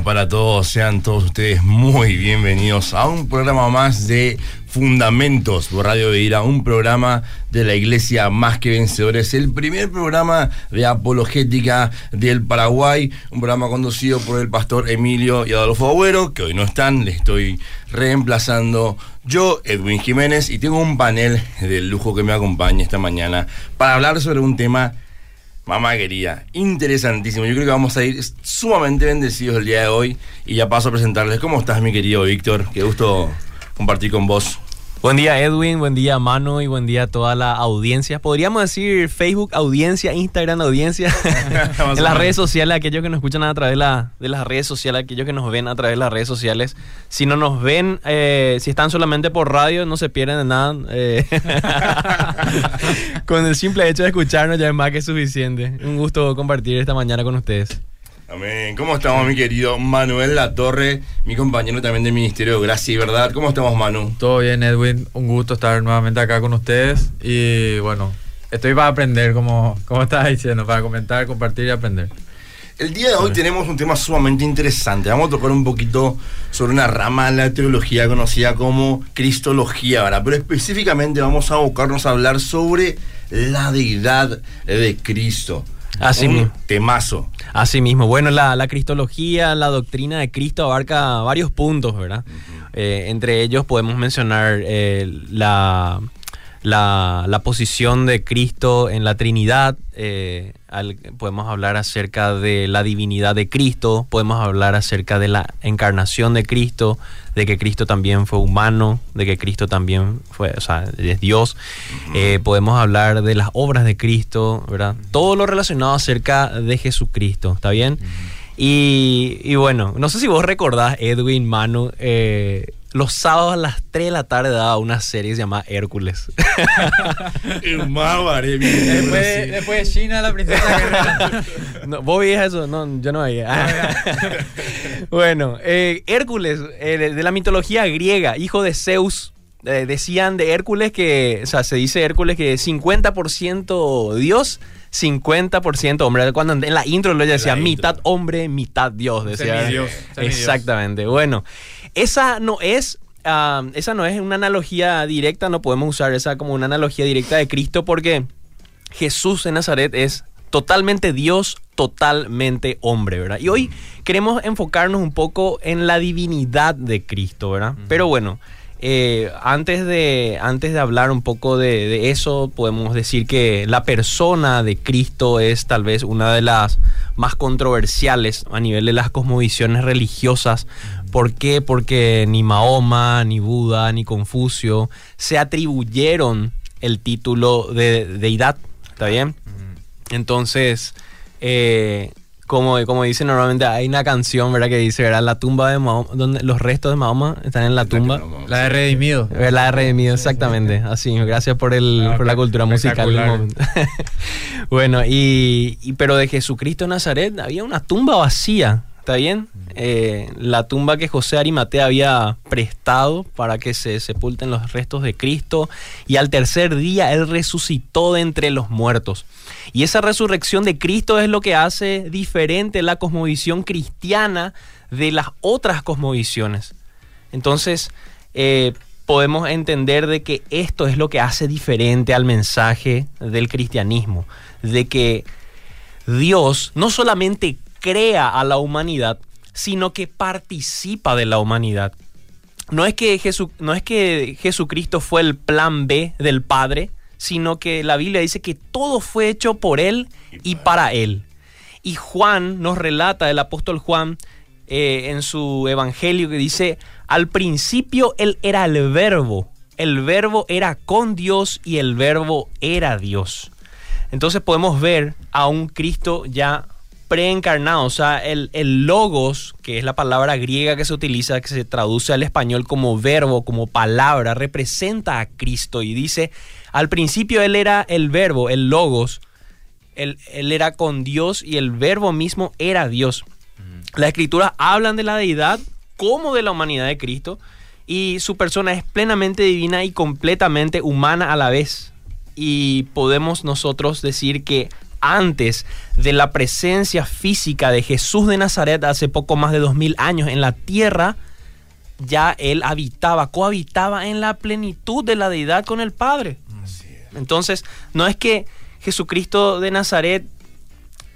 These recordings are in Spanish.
para todos, sean todos ustedes muy bienvenidos a un programa más de Fundamentos por Radio Beira, un programa de la Iglesia Más que Vencedores, el primer programa de apologética del Paraguay, un programa conducido por el pastor Emilio y Adolfo Agüero, que hoy no están, le estoy reemplazando yo, Edwin Jiménez, y tengo un panel de lujo que me acompaña esta mañana para hablar sobre un tema Mamá querida, interesantísimo. Yo creo que vamos a ir sumamente bendecidos el día de hoy. Y ya paso a presentarles. ¿Cómo estás, mi querido Víctor? Qué gusto compartir con vos. Buen día Edwin, buen día Mano y buen día a toda la audiencia. Podríamos decir Facebook audiencia, Instagram audiencia, en las redes sociales, aquellos que nos escuchan a través de, la, de, las redes sociales, aquellos que nos ven a través de las redes sociales. Si no nos ven, eh, si están solamente por radio, no se pierden de nada. Eh. con el simple hecho de escucharnos ya es más que suficiente. Un gusto compartir esta mañana con ustedes. Amén. ¿Cómo estamos, mi querido Manuel Latorre, mi compañero también del Ministerio de Gracia y Verdad? ¿Cómo estamos, Manu? Todo bien, Edwin. Un gusto estar nuevamente acá con ustedes. Y bueno, estoy para aprender, como, como estabas diciendo, para comentar, compartir y aprender. El día de hoy tenemos un tema sumamente interesante. Vamos a tocar un poquito sobre una rama de la teología conocida como Cristología, ¿verdad? Pero específicamente vamos a abocarnos a hablar sobre la deidad de Cristo. Así un mismo. temazo. Así mismo. Bueno, la, la, cristología, la doctrina de Cristo abarca varios puntos, ¿verdad? eh, entre ellos podemos mencionar eh, la, la, la, posición de Cristo en la Trinidad, eh, al, podemos hablar acerca de la divinidad de Cristo, podemos hablar acerca de la encarnación de Cristo, de que Cristo también fue humano, de que Cristo también fue, o sea, es Dios. Eh, podemos hablar de las obras de Cristo, ¿verdad? Todo lo relacionado acerca de Jesucristo, ¿está bien? Y, y, bueno, no sé si vos recordás, Edwin, Manu, eh, los sábados a las 3 de la tarde daba una serie llamada Hércules. después, después de China, la princesa guerrera. no, ¿Vos veías eso? No, yo no veía. bueno, eh, Hércules, eh, de la mitología griega, hijo de Zeus. Eh, decían de Hércules que, o sea, se dice Hércules que 50% Dios, 50% hombre. Cuando en la intro lo decía mitad hombre, mitad Dios. Decía. Dios, Exactamente. Bueno, esa no es. Uh, esa no es una analogía directa, no podemos usar esa como una analogía directa de Cristo porque Jesús en Nazaret es totalmente Dios, totalmente hombre, ¿verdad? Y hoy queremos enfocarnos un poco en la divinidad de Cristo, ¿verdad? Uh -huh. Pero bueno, eh, antes, de, antes de hablar un poco de, de, eso, podemos decir que la persona de Cristo es tal vez una de las más controversiales a nivel de las cosmovisiones religiosas. ¿Por qué? Porque ni Mahoma, ni Buda, ni Confucio se atribuyeron el título de deidad. ¿Está bien? Entonces, eh, como, como dice normalmente, hay una canción, ¿verdad? Que dice, ¿verdad? La tumba de Mahoma, donde los restos de Mahoma están en la tumba. La de Redimido. La de Redimido, exactamente. Así, gracias por, el, ah, por la cultura musical. bueno, y, y, pero de Jesucristo de Nazaret había una tumba vacía. ¿Está bien? Eh, la tumba que José Arimatea había prestado para que se sepulten los restos de Cristo y al tercer día él resucitó de entre los muertos. Y esa resurrección de Cristo es lo que hace diferente la cosmovisión cristiana de las otras cosmovisiones. Entonces, eh, podemos entender de que esto es lo que hace diferente al mensaje del cristianismo, de que Dios no solamente crea a la humanidad, sino que participa de la humanidad. No es que, Jesu, no es que Jesucristo fue el plan B del Padre, sino que la Biblia dice que todo fue hecho por Él y para Él. Y Juan nos relata, el apóstol Juan, eh, en su evangelio, que dice, al principio Él era el verbo, el verbo era con Dios y el verbo era Dios. Entonces podemos ver a un Cristo ya preencarnado, o sea, el, el, logos, que es la palabra griega que se utiliza, que se traduce al español como verbo, como palabra, representa a Cristo y dice, al principio él era el verbo, el logos, él, él era con Dios y el verbo mismo era Dios. Las escrituras hablan de la deidad como de la humanidad de Cristo y su persona es plenamente divina y completamente humana a la vez. Y podemos nosotros decir que antes de la presencia física de Jesús de Nazaret hace poco más de dos mil años en la tierra, ya él habitaba, cohabitaba en la plenitud de la deidad con el Padre. Entonces, no es que Jesucristo de Nazaret,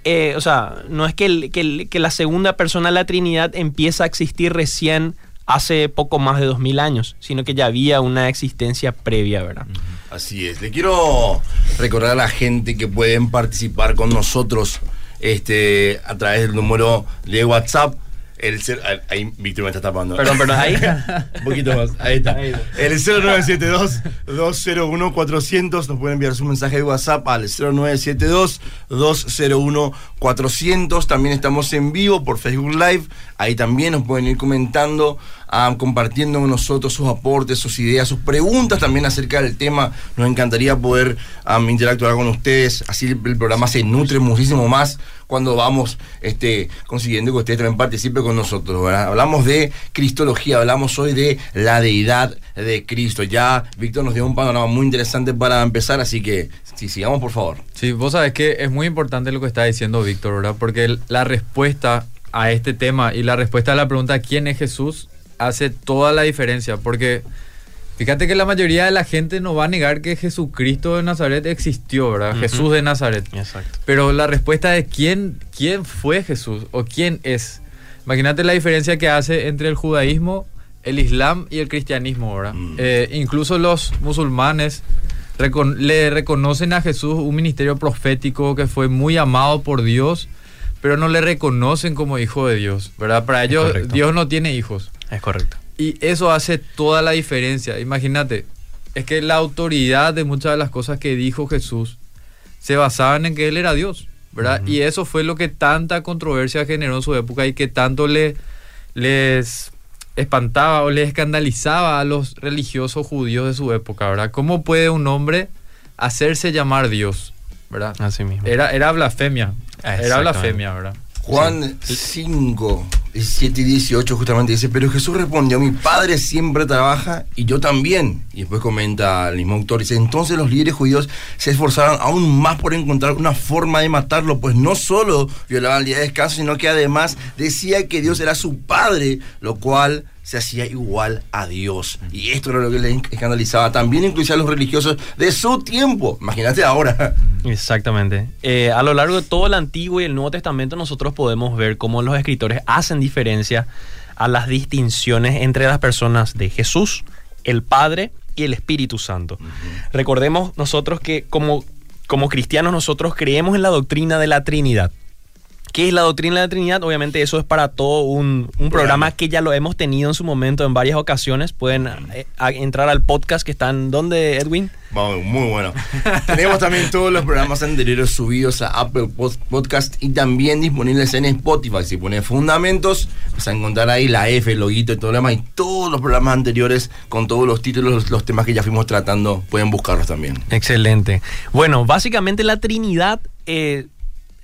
eh, o sea, no es que, que, la segunda persona de la Trinidad empieza a existir recién hace poco más de dos mil años, sino que ya había una existencia previa, ¿verdad? Así es. Le quiero recordar a la gente que pueden participar con nosotros este, a través del número de WhatsApp el ahí Víctor me está tapando. Perdón, perdón, ahí. Un poquito más, ahí está. El 0972-201-400. Nos pueden enviar su mensaje de WhatsApp al 0972-201-400. También estamos en vivo por Facebook Live. Ahí también nos pueden ir comentando compartiendo con nosotros sus aportes, sus ideas, sus preguntas también acerca del tema. Nos encantaría poder interactuar con ustedes. Así el, programa se nutre muchísimo más cuando vamos este, consiguiendo que ustedes también participen con nosotros. Hablamos de Cristología, hablamos hoy de la deidad de Cristo. Ya Víctor nos dio un panorama muy interesante para empezar, así que si sigamos por favor. Sí, vos sabés que es muy importante lo que está diciendo Víctor, ¿verdad? Porque la respuesta a este tema y la respuesta a la pregunta ¿quién es Jesús? Hace toda la diferencia, porque fíjate que la mayoría de la gente no va a negar que Jesucristo de Nazaret existió, ¿verdad? Jesús de Nazaret. Exacto. Pero la respuesta es quién, quién fue Jesús o quién es. Imagínate la diferencia que hace entre el judaísmo, el islam y el cristianismo, ¿verdad? Mm. Eh, incluso los musulmanes le reconocen a Jesús un ministerio profético que fue muy amado por Dios, pero no le reconocen como hijo de Dios, ¿verdad? Para ellos Dios no tiene hijos. Es correcto. Y eso hace toda la diferencia. Imagínate, es que la autoridad de muchas de las cosas que dijo Jesús se basaban en que Él era Dios, ¿verdad? Y eso fue lo que tanta controversia generó en su época y que tanto le, les espantaba o les escandalizaba a los religiosos judíos de su época, ¿verdad? ¿Cómo puede un hombre hacerse llamar Dios, ¿verdad? Así mismo. Era, era blasfemia. Era blasfemia, ¿verdad? Juan 5, 17 y 18 justamente dice, pero Jesús respondió, mi padre siempre trabaja y yo también. Y después comenta el mismo autor, dice, entonces los líderes judíos se esforzaron aún más por encontrar una forma de matarlo, pues no solo violaba el día de descanso, sino que además decía que Dios era su padre, lo cual se hacía igual a Dios. Y esto era lo que le escandalizaba también incluso a los religiosos de su tiempo. Imagínate ahora. Exactamente. Eh, a lo largo de todo el Antiguo y el Nuevo Testamento nosotros podemos ver cómo los escritores hacen diferencia a las distinciones entre las personas de Jesús, el Padre y el Espíritu Santo. Recordemos nosotros que como, como cristianos nosotros creemos en la doctrina de la Trinidad. ¿Qué es la doctrina de la Trinidad? Obviamente eso es para todo un, programa que ya lo hemos tenido en su momento en varias ocasiones. Pueden eh, entrar al podcast que están, ¿dónde, Edwin? muy bueno. Tenemos también todos los programas anteriores subidos a Apple Podcast y también disponibles en Spotify. Si pones Fundamentos, vas a encontrar ahí la F, el loguito y todo lo demás. Y todos los programas anteriores con todos los títulos, los temas que ya fuimos tratando, pueden buscarlos también. Excelente. Bueno, básicamente la Trinidad... Eh,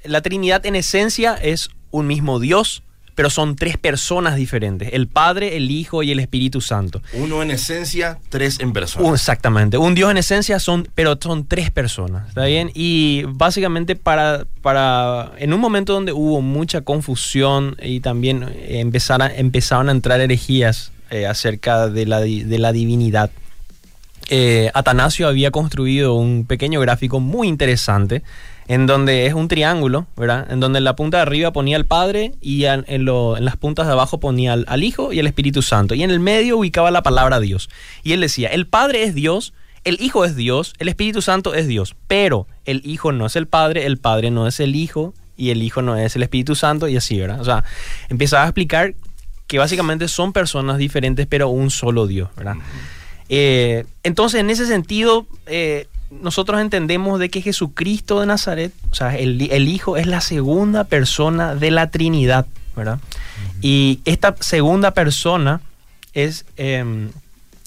la Trinidad en esencia es un mismo Dios, pero son tres personas diferentes, el Padre, el Hijo y el Espíritu Santo. Uno en esencia, tres en persona. exactamente, un Dios en esencia, son, pero son tres personas, ¿está bien? Y básicamente para, para, en un momento donde hubo mucha confusión y también empezaron, empezaron a entrar herejías eh, acerca de la, de la divinidad, eh, Atanasio había construido un pequeño gráfico muy interesante en donde es un triángulo, ¿verdad? En donde en la punta de arriba ponía al Padre y en, las puntas de abajo ponía al, Hijo y al Espíritu Santo. Y en el medio ubicaba la palabra Dios. Y él decía, el Padre es Dios, el Hijo es Dios, el Espíritu Santo es Dios, pero el Hijo no es el Padre, el Padre no es el Hijo y el Hijo no es el Espíritu Santo y así, ¿verdad? O sea, empezaba a explicar que básicamente son personas diferentes, pero un solo Dios, ¿verdad? Eh, entonces, en ese sentido, eh, nosotros entendemos de que Jesucristo de Nazaret, o sea, el, Hijo es la segunda persona de la Trinidad, ¿verdad? Y esta segunda persona es em,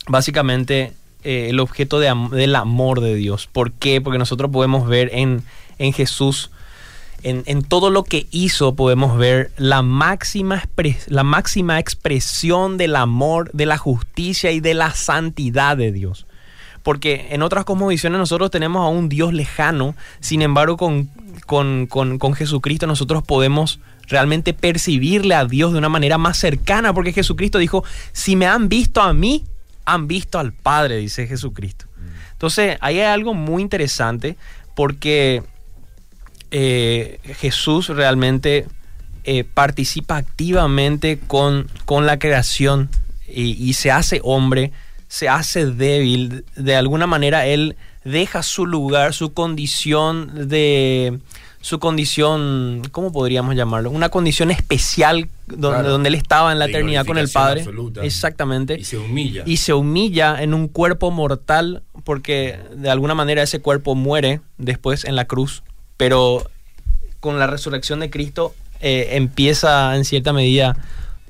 básicamente eh, el objeto del amor de Dios. ¿Por qué? Porque nosotros podemos ver en, en Jesús, en, en, todo lo que hizo, podemos ver la máxima, la máxima expresión del amor, de la justicia y de la santidad de Dios. Porque en otras cosmovisiones nosotros tenemos a un Dios lejano, sin embargo con, con, con, con Jesucristo nosotros podemos realmente percibirle a Dios de una manera más cercana, porque Jesucristo dijo, si me han visto a mí, han visto al Padre, dice Jesucristo. Entonces, ahí hay algo muy interesante, porque eh, Jesús realmente eh, participa activamente con, con la creación y, y se hace hombre, se hace débil, de alguna manera Él deja su lugar, su condición de su condición, ¿cómo podríamos llamarlo? Una condición especial donde, Claro. donde él estaba en la De eternidad con el Padre. absoluta. Exactamente. Y se humilla. Y se humilla en un cuerpo mortal porque de alguna manera ese cuerpo muere después en la cruz. Pero con la resurrección de Cristo eh, empieza en cierta medida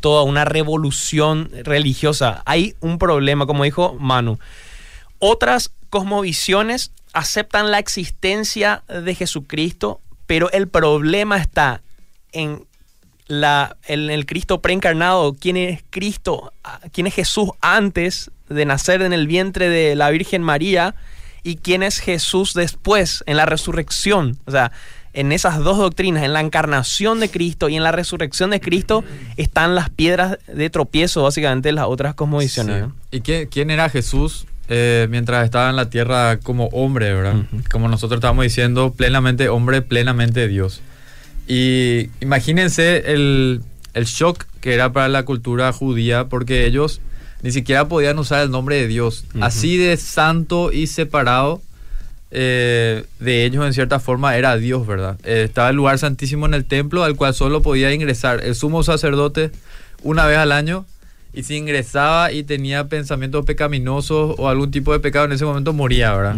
toda una revolución religiosa. Hay un problema, como dijo Manu. Otras cosmovisiones aceptan la existencia de Jesucristo, pero el problema está en, la, en el Cristo preencarnado. ¿Quién es Cristo? ¿Quién es Jesús antes de nacer en el vientre de la Virgen María? ¿Y quién es Jesús después, en la resurrección? O sea, en esas dos doctrinas, en la encarnación de Cristo y en la resurrección de Cristo, están las piedras de tropiezo, básicamente, de las otras cosmovisiones. ¿no? ¿Y quién, quién era Jesús eh, mientras estaba en la tierra como hombre, verdad? Como nosotros estábamos diciendo, plenamente hombre, plenamente Dios. Y imagínense el, el shock que era para la cultura judía, porque ellos ni siquiera podían usar el nombre de Dios. Así de santo y separado eh, de ellos, en cierta forma, era Dios, ¿verdad? Eh, estaba el lugar santísimo en el templo, al cual solo podía ingresar el sumo sacerdote una vez al año. Y si ingresaba y tenía pensamientos pecaminosos o algún tipo de pecado, en ese momento moría, ¿verdad?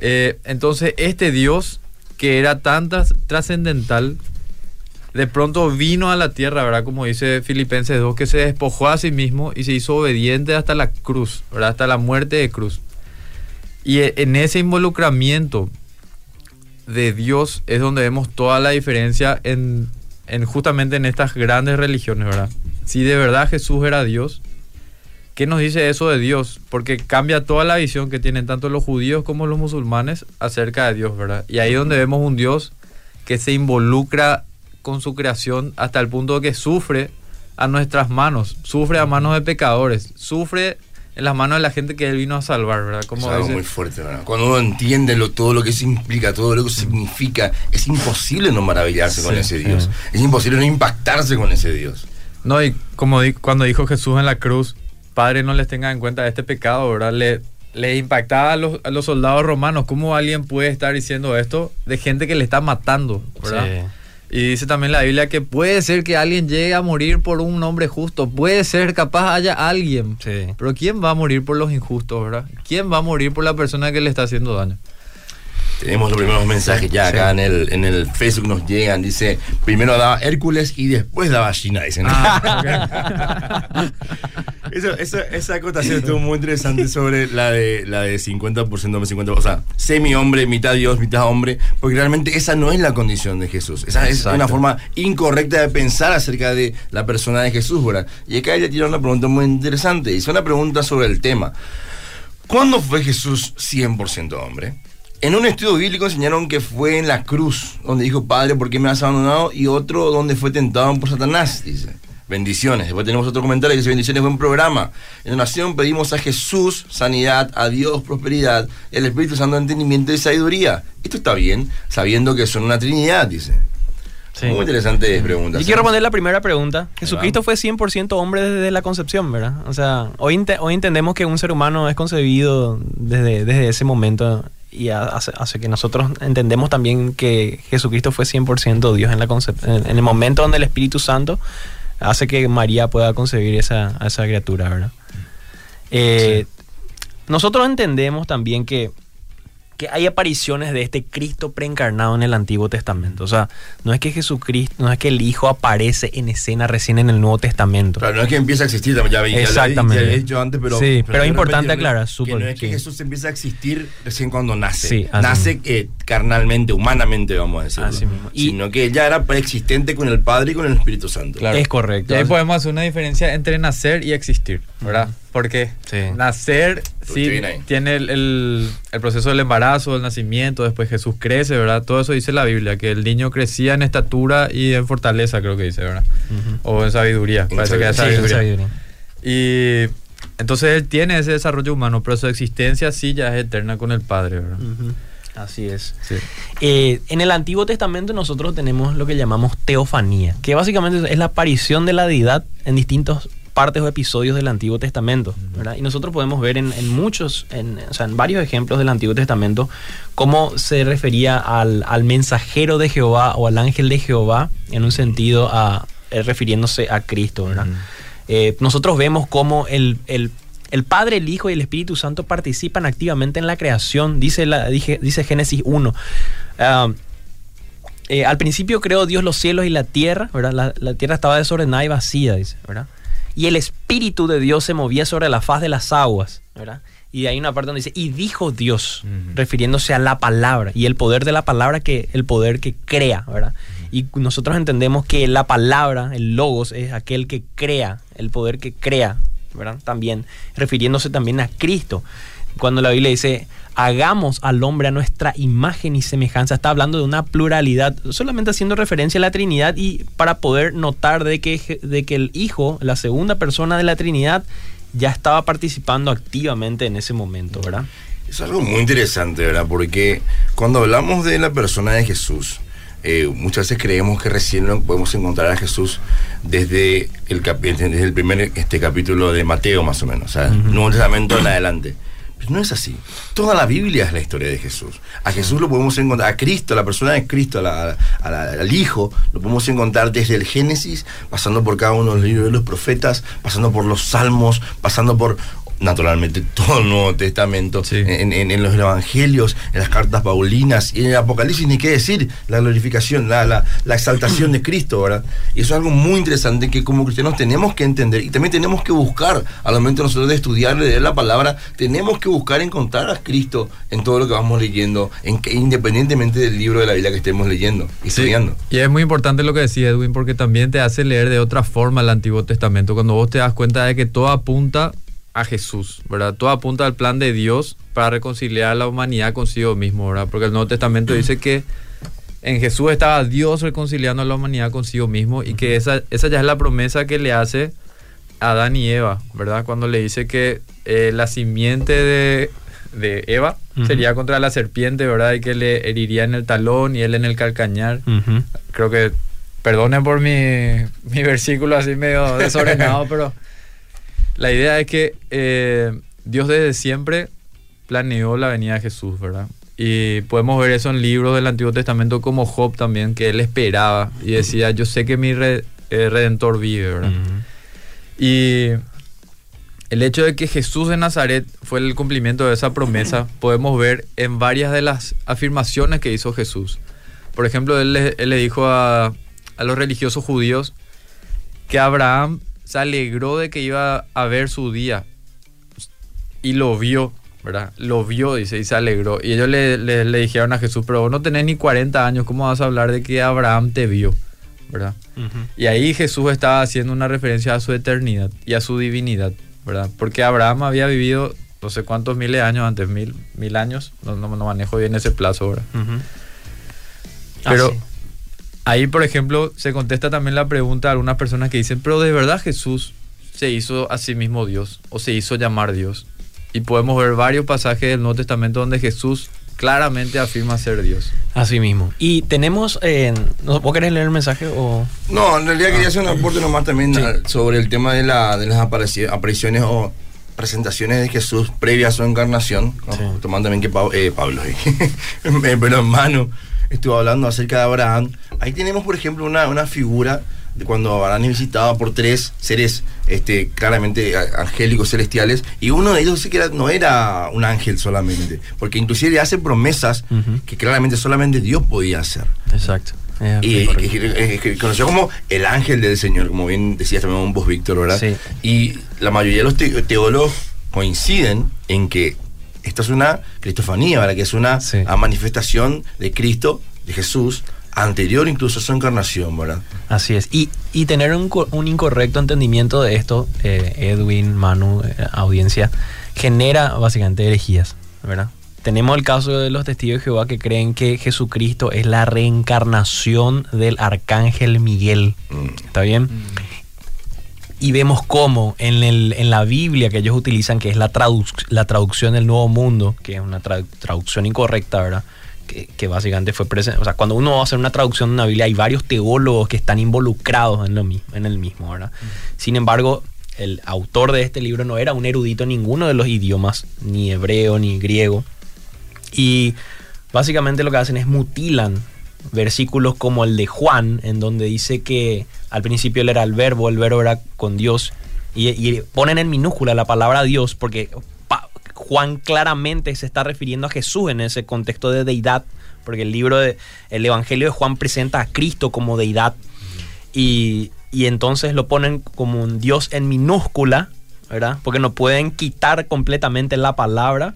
Eh, entonces, este Dios que era tan tras- trascendental, de pronto vino a la tierra, ¿verdad? Como dice Filipenses 2, que se despojó a sí mismo y se hizo obediente hasta la cruz, ¿verdad? Hasta la muerte de cruz. Y e- en ese involucramiento de Dios es donde vemos toda la diferencia en, en justamente en estas grandes religiones, ¿verdad? Si de verdad Jesús era Dios, ¿Qué nos dice eso de Dios? Porque cambia toda la visión que tienen tanto los judíos como los musulmanes acerca de Dios, ¿verdad? Y ahí es donde vemos un Dios que se involucra con su creación hasta el punto que sufre a nuestras manos, sufre a manos de pecadores, sufre en las manos de la gente que él vino a salvar, ¿verdad? Es Como algo dice- muy fuerte, ¿verdad? Cuando uno entiende lo- todo lo que eso implica, todo lo que significa, es imposible no maravillarse con Sí, ese sí. Dios. Es imposible no impactarse con ese Dios. No, y como di- cuando dijo Jesús en la cruz, Padre, no les tenga en cuenta este pecado, ¿verdad? Le, le impactaba a los, a los soldados romanos. ¿Cómo alguien puede estar diciendo esto de gente que le está matando, ¿verdad? Y dice también la Biblia que puede ser que alguien llegue a morir por un hombre justo. Puede ser, capaz haya alguien. Sí. Pero ¿quién va a morir por los injustos, verdad? ¿Quién va a morir por la persona que le está haciendo daño? Tenemos los primeros mensajes ya Sí. acá en el, en el Facebook nos llegan. Dice, primero daba Hércules y después daba China, dicen. Eso, eso- esa acotación estuvo muy interesante sobre la de, la de 50% hombre, 50%. O sea, semi hombre, mitad Dios, mitad hombre. Porque realmente esa no es la condición de Jesús. Esa es una forma incorrecta de pensar acerca de la persona de Jesús, ¿verdad? Y acá ella tiene una pregunta muy interesante. Hizo una pregunta sobre el tema. ¿Cuándo fue Jesús 100% hombre? En un estudio bíblico enseñaron que fue en la cruz, donde dijo, Padre, ¿por qué me has abandonado? Y otro donde fue tentado por Satanás, dice. Bendiciones. Después tenemos otro comentario que dice, bendiciones, buen programa. En oración pedimos a Jesús sanidad, a Dios prosperidad, el Espíritu Santo entendimiento y sabiduría. Esto está bien, sabiendo que son una trinidad, dice. Sí. Muy interesante pregunta. Yo quiero responder la primera pregunta. Jesucristo fue 100% hombre desde la concepción, ¿verdad? O sea, hoy, ente- hoy entendemos que un ser humano es concebido desde, desde ese momento y ha- hace, hace que nosotros entendemos también que Jesucristo fue 100% Dios en, la en, en el momento donde el Espíritu Santo hace que María pueda concebir esa, a esa criatura, ¿verdad? Eh, Nosotros entendemos también que que hay apariciones de este Cristo preencarnado en el Antiguo Testamento. O sea, no es que Jesucristo, no es que el Hijo aparece en escena recién en el Nuevo Testamento. Claro, no es que empiece a existir, ya, ya, Exactamente. Ya lo he dicho antes, pero. Sí, pero es importante aclarar, Que súper, no es que sí. Jesús empieza a existir recién cuando nace. Sí, nace eh, carnalmente, humanamente, vamos a decirlo. Así mismo. Y- sino que ella era preexistente con el Padre y con el Espíritu Santo. Claro. Es correcto. Y ahí podemos hacer una diferencia entre nacer y existir, ¿verdad? Porque Sí. nacer sí tiene el, el- el proceso del embarazo, del nacimiento, después Jesús crece, ¿verdad? Todo eso dice la Biblia, que el niño crecía en estatura y en fortaleza, creo que dice, ¿verdad? O en sabiduría, En parece que es Sí, en sabiduría. Y entonces él tiene ese desarrollo humano, pero su existencia sí ya es eterna con el Padre, ¿verdad? Así es. Sí. Eh, en el Antiguo Testamento nosotros tenemos lo que llamamos teofanía, que básicamente es la aparición de la deidad en distintas partes o episodios del Antiguo Testamento. ¿verdad? Y nosotros podemos ver en, en muchos, en, o sea, en varios ejemplos del Antiguo Testamento, cómo se refería al, al mensajero de Jehová o al ángel de Jehová en un sentido a, eh, refiriéndose a Cristo. ¿verdad? Eh, nosotros vemos cómo el, el- el Padre, el Hijo y el Espíritu Santo participan activamente en la creación, dice, la, dije- dice Génesis 1. Ah, eh, al principio creó Dios los cielos y la tierra, ¿verdad? La, la tierra estaba desordenada y vacía, dice, ¿verdad? Y el Espíritu de Dios se movía sobre la faz de las aguas, ¿verdad? Y hay una parte donde dice, y dijo Dios, refiriéndose a la palabra, y el poder de la palabra que el poder que crea, ¿verdad? Y nosotros entendemos que la palabra, el logos, es aquel que crea, el poder que crea, También, refiriéndose también a Cristo. Cuando la Biblia dice, hagamos al hombre a nuestra imagen y semejanza, está hablando de una pluralidad, solamente haciendo referencia a la Trinidad y para poder notar de que, de que el Hijo, la segunda persona de la Trinidad, ya estaba participando activamente en ese momento, ¿verdad? Es algo muy interesante, ¿verdad? Porque cuando hablamos de la persona de Jesús, eh, muchas veces creemos que recién lo podemos encontrar a Jesús desde el, desde el primer este, capítulo de Mateo, más o menos, o sea, Nuevo Testamento en adelante. Pero no es así. Toda la Biblia es la historia de Jesús. A Jesús lo podemos encontrar, a Cristo, a la persona de Cristo, a la- a la- al Hijo, lo podemos encontrar desde el Génesis, pasando por cada uno de los libros de los profetas, pasando por los salmos, pasando por naturalmente todo el Nuevo Testamento, Sí. en, en- en los evangelios, en las cartas paulinas y en el Apocalipsis, ni qué decir, la glorificación, la, la, la exaltación de Cristo, ¿verdad? Y eso es algo muy interesante que como cristianos tenemos que entender y también tenemos que buscar, al momento nosotros de estudiar, de leer la palabra, tenemos que buscar encontrar a Cristo en todo lo que vamos leyendo, en que- independientemente del libro de la Biblia que estemos leyendo y Sí, estudiando. Y es muy importante lo que decía Edwin, porque también te hace leer de otra forma el Antiguo Testamento, cuando vos te das cuenta de que todo apunta a Jesús, ¿verdad? Todo apunta al plan de Dios para reconciliar a la humanidad consigo mismo, ¿verdad? Porque el Nuevo Testamento dice que en Jesús estaba Dios reconciliando a la humanidad consigo mismo y que esa, esa ya es la promesa que le hace a Adán y Eva, ¿verdad? Cuando le dice que eh, la simiente de, de Eva sería contra la serpiente, ¿verdad? Y que le heriría en el talón y él en el calcañar. Creo que, perdonen por mi, mi versículo así medio desordenado, pero la idea es que eh, Dios desde siempre planeó la venida de Jesús, ¿verdad? Y podemos ver eso en libros del Antiguo Testamento como Job también, que él esperaba y decía, yo sé que mi re- eh, redentor vive, ¿verdad? Y el hecho de que Jesús de Nazaret fue el cumplimiento de esa promesa, podemos ver en varias de las afirmaciones que hizo Jesús. Por ejemplo, él le, él le dijo a, a los religiosos judíos que Abraham se alegró de que iba a ver su día y lo vio, ¿verdad? Lo vio, dice, y se alegró. Y ellos le, le- le dijeron a Jesús, pero vos no tenés ni 40 años, ¿cómo vas a hablar de que Abraham te vio? ¿Verdad? Y ahí Jesús estaba haciendo una referencia a su eternidad y a su divinidad, ¿verdad? Porque Abraham había vivido no sé cuántos miles de años antes, mil, mil años, no, no, no manejo bien ese plazo ahora. Pero ahí, por ejemplo, se contesta también la pregunta a algunas personas que dicen, pero de verdad Jesús se hizo a sí mismo Dios o se hizo llamar Dios. Y podemos ver varios pasajes del Nuevo Testamento donde Jesús claramente afirma ser Dios. Así mismo. Y tenemos, eh, ¿no- ¿vos querés leer el mensaje o...? No, en realidad quería hacer un aporte nomás también Sí. ah, sobre el tema de, la, de las aparici- apariciones o presentaciones de Jesús previa a su encarnación, tomando también que Pau- eh, Pablo, eh, pero hermano, estuvo hablando acerca de Abraham. Ahí tenemos, por ejemplo, una, una figura de cuando Abraham es visitado por tres seres este, claramente angélicos, celestiales, y uno de ellos dice que era- no era un ángel solamente, porque inclusive le hace promesas que claramente solamente Dios podía hacer. Exacto. Y que- que- conoció como el ángel del Señor, como bien decías también un vos, Víctor, ¿verdad? Sí. Y la mayoría de los te- teólogos coinciden en que esta es una cristofanía, ¿verdad? Que es una manifestación de Cristo, de Jesús, anterior incluso a su encarnación, ¿verdad? Así es. Y, tener un, incorrecto entendimiento de esto, eh, Edwin, Manu, eh, audiencia, genera básicamente herejías, ¿verdad? Tenemos el caso de los testigos de Jehová que creen que Jesucristo es la reencarnación del arcángel Miguel. Mm. ¿Está bien? Mm. Y vemos cómo en, el, en, la Biblia que ellos utilizan, que es la, la traducción del Nuevo Mundo, que es una traducción incorrecta, ¿verdad? que, básicamente fue presente. O sea, cuando uno va a hacer una traducción de una Biblia, hay varios teólogos que están involucrados en, lo mismo, en el mismo, ¿verdad? Sin embargo, el autor de este libro no era un erudito en ninguno de los idiomas, ni hebreo, ni griego. Y básicamente lo que hacen es mutilan versículos como el de Juan, en donde dice que al principio él era el verbo, el verbo era con Dios, y, y ponen en minúscula la palabra Dios porque Juan claramente se está refiriendo a Jesús en ese contexto de deidad, porque el libro de el Evangelio de Juan presenta a Cristo como deidad y, entonces lo ponen como un Dios en minúscula, ¿verdad? Porque no pueden quitar completamente la palabra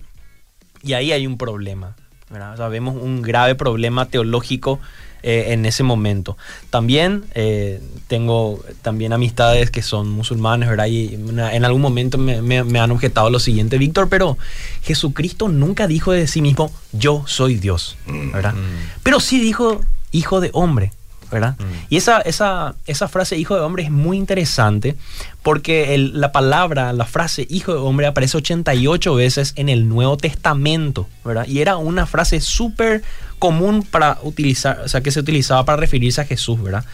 y ahí hay un problema, ¿verdad? O vemos un grave problema teológico eh, en ese momento. También eh, tengo también amistades que son musulmanes, ¿verdad? Y en algún momento me, han objetado lo siguiente, Víctor, pero Jesucristo nunca dijo de sí mismo, yo soy Dios, ¿verdad? Mm. Pero sí dijo, hijo de hombre. ¿Verdad? Mm. Y esa, esa, esa, frase hijo de hombre es muy interesante porque la palabra, la frase hijo de hombre aparece 88 veces en el Nuevo Testamento, ¿verdad? Y era una frase súper común para utilizar, o sea, que se utilizaba para referirse a Jesús, ¿verdad?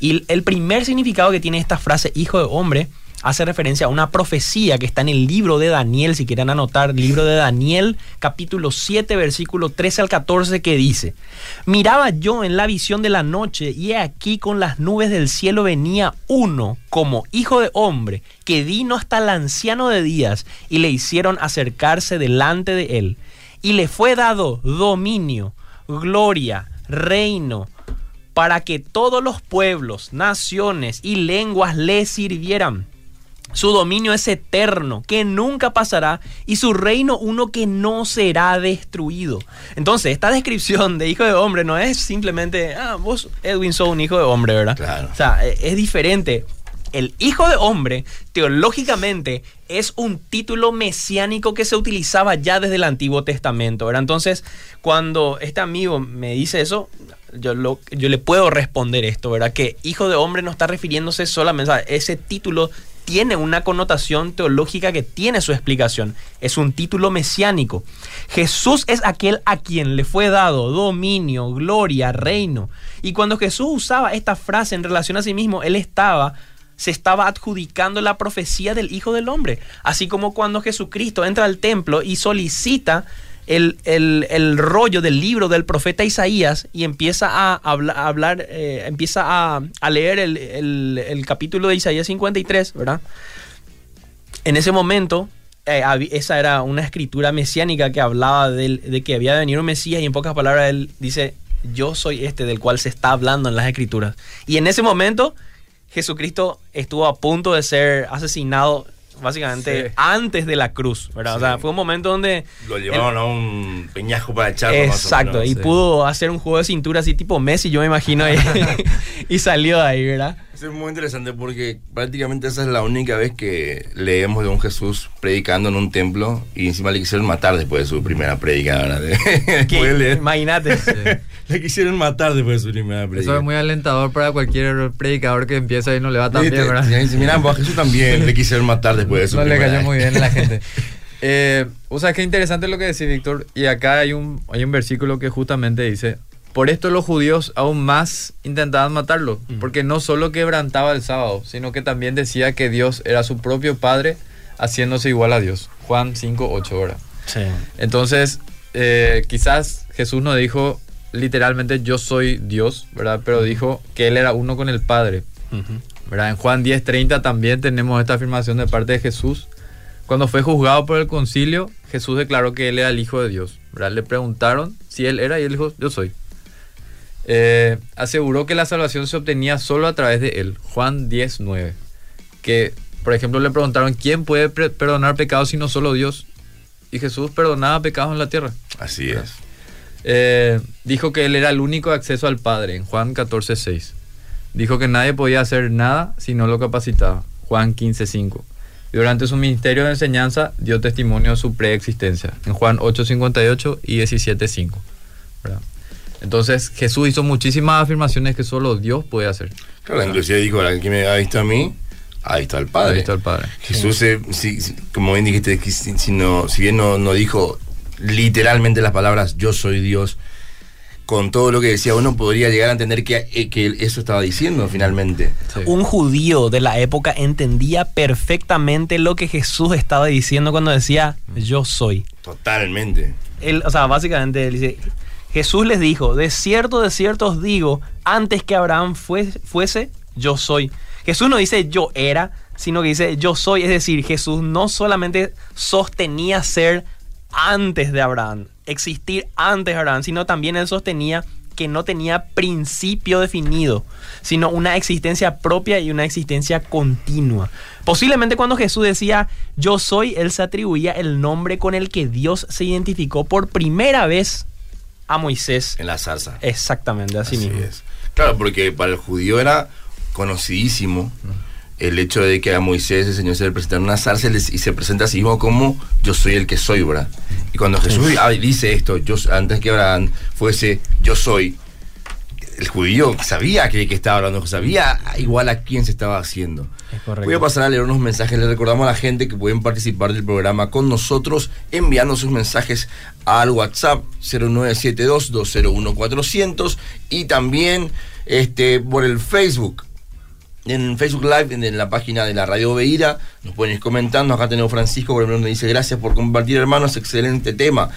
Y el primer significado que tiene esta frase hijo de hombre hace referencia a una profecía que está en el libro de Daniel, si quieren anotar, libro de Daniel, capítulo 7, versículo 13 al 14, que dice, miraba yo en la visión de la noche y he aquí con las nubes del cielo venía uno como hijo de hombre, que vino hasta el anciano de días y le hicieron acercarse delante de él. Y le fue dado dominio gloria, reino, para que todos los pueblos, naciones y lenguas le sirvieran. Su dominio es eterno, que nunca pasará, y su reino uno que no será destruido. Entonces, esta descripción de hijo de hombre no es simplemente, ah, vos, Edwin, sos un hijo de hombre, ¿verdad? Claro. O sea, e, es diferente el hijo de hombre, teológicamente, es un título mesiánico que se utilizaba ya desde el Antiguo Testamento. ¿verdad? Entonces, cuando este amigo me dice eso, yo, lo, yo le puedo responder esto, ¿verdad? Que hijo de hombre no está refiriéndose solamente a ese título tiene una connotación teológica que tiene su explicación. Es un título mesiánico. Jesús es aquel a quien le fue dado dominio, gloria, reino. Y cuando Jesús usaba esta frase en relación a sí mismo, él estaba se estaba adjudicando la profecía del Hijo del Hombre. Así como cuando Jesucristo entra al templo y solicita el, rollo del libro del profeta Isaías y empieza a hablar, eh, empieza a, leer el, capítulo de Isaías 53, ¿verdad? En ese momento, eh, esa era una escritura mesiánica que hablaba de que había de venir un Mesías y en pocas palabras él dice, yo soy este del cual se está hablando en las escrituras. Y en ese momento Jesucristo estuvo a punto de ser asesinado básicamente antes de la cruz, ¿verdad? O sea, fue un momento donde... Lo llevaron a un peñasco para echarlo. Exacto, y pudo hacer un juego de cintura así tipo Messi, yo me imagino, y salió de ahí, ¿verdad? Es muy interesante porque prácticamente esa es la única vez que leemos de un Jesús predicando en un templo y encima le quisieron matar después de su primera predica, Imagínate. le quisieron matar después de su primera predica. Eso es muy alentador para cualquier predicador que empieza y no le va tan bien, ¿verdad? Y mira, pues a Jesús también le quisieron matar después de su no primera No le cayó muy bien a la gente. Eh, o sea, qué interesante lo que decís, Víctor. Y acá hay un, hay un versículo que justamente dice, por esto los judíos aún más intentaban matarlo, porque no solo quebrantaba el sábado, sino que también decía que Dios era su propio Padre, haciéndose igual a Dios. Juan 5, 8 horas. Sí. Entonces, eh, quizás Jesús no dijo literalmente yo soy Dios, ¿verdad? Pero dijo que Él era uno con el Padre. ¿verdad? En Juan 10, 30 también tenemos esta afirmación de parte de Jesús. Cuando fue juzgado por el concilio, Jesús declaró que Él era el Hijo de Dios. ¿verdad? Le preguntaron si Él era y Él dijo, yo soy. Eh, aseguró que la salvación se obtenía solo a través de él. Juan 10, 9. Que, por ejemplo, le preguntaron, ¿quién puede perdonar pecados si no solo Dios? y Jesús perdonaba pecados en la tierra. Así es. Eh, dijo que él era el único acceso al Padre en Juan 14, 6. Dijo que nadie podía hacer nada si no lo capacitaba. Juan 15, 5. Y durante su ministerio de enseñanza dio testimonio de su preexistencia en Juan 8, 58 y 17, 5. ¿verdad? Entonces Jesús hizo muchísimas afirmaciones que solo Dios puede hacer. Claro, inclusive dijo, el que me ha visto a mí, ha visto al Padre. Ha visto al Padre. Jesús, eh, si- si- como bien dijiste, si, si no, si bien no, no dijo literalmente las palabras yo soy Dios, con todo lo que decía uno podría llegar a entender que, eh, que eso estaba diciendo finalmente. Sí. Un judío de la época entendía perfectamente lo que Jesús estaba diciendo cuando decía yo soy. Totalmente. Él, o sea, básicamente él dice, Jesús les dijo, de cierto, de cierto os digo, antes que Abraham fue- fuese, yo soy. Jesús no dice yo era, sino que dice yo soy. Es decir, Jesús no solamente sostenía ser antes de Abraham, existir antes de Abraham, sino también él sostenía que no tenía principio definido, sino una existencia propia y una existencia continua. Posiblemente cuando Jesús decía yo soy, él se atribuía el nombre con el que Dios se identificó por primera vez a Moisés. En la zarza. Exactamente, así, Así mismo. es. Claro, porque para el judío era conocidísimo el hecho de que a Moisés el Señor se le presenta en una zarza y se presenta a sí mismo como yo soy el que soy, ¿verdad? Y cuando Jesús ah, dice esto, yo antes que Abraham fuese yo soy, el judío sabía que, que estaba hablando, sabía igual a quién se estaba haciendo. Es. Voy a pasar a leer unos mensajes. Les recordamos a la gente que pueden participar del programa con nosotros enviando sus mensajes al WhatsApp 0972-201-400 y también este, por el Facebook. En Facebook Live, en, la página de la Radio Beira, nos pueden ir comentando. Acá tenemos Francisco, por ejemplo, dice gracias por compartir, hermanos, excelente tema.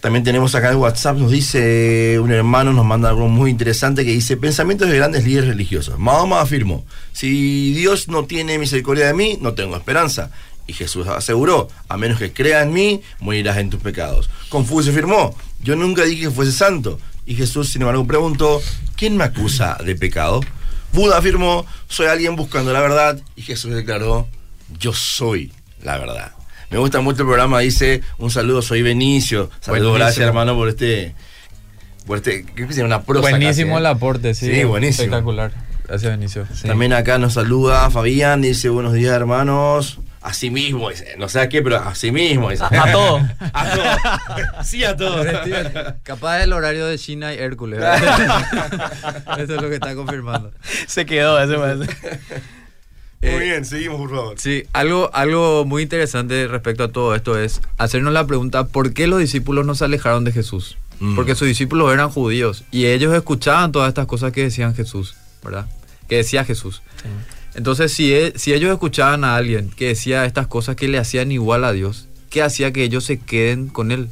También tenemos acá el WhatsApp, nos dice un hermano, nos manda algo muy interesante que dice, pensamientos de grandes líderes religiosos. Mahoma afirmó, si Dios no tiene misericordia de mí, no tengo esperanza. Y Jesús aseguró, a menos que crea en mí, morirás en tus pecados. Confucio afirmó, yo nunca dije que fuese santo. Y Jesús, sin embargo, preguntó, ¿quién me acusa de pecado? Buda afirmó, soy alguien buscando la verdad. Y Jesús declaró, yo soy la verdad. Me gusta mucho el programa, dice, un saludo, soy Benicio. Saludos, Buenísimo. gracias hermano por este, por este, ¿qué llama? Una prosa Buenísimo casi, el ¿eh? aporte, sí. Sí, buenísimo. Espectacular. Gracias, Benicio. Sí. También acá nos saluda Fabián, dice, buenos días hermanos. Así mismo, dice, no sé a qué, pero así mismo. Dice. A, a todo. A todo. Sí, a todo. Capaz el horario de China y Hércules. Eso es lo que está confirmando. Se quedó, ese parece. Muy Eh, bien, seguimos, por favor. Sí, algo, algo muy interesante respecto a todo esto es hacernos la pregunta, ¿por qué los discípulos no se alejaron de Jesús? Mm. Porque sus discípulos eran judíos y ellos escuchaban todas estas cosas que decían Jesús, ¿verdad? Que decía Jesús. Entonces, si, e- si ellos escuchaban a alguien que decía estas cosas que le hacían igual a Dios, ¿qué hacía que ellos se queden con él?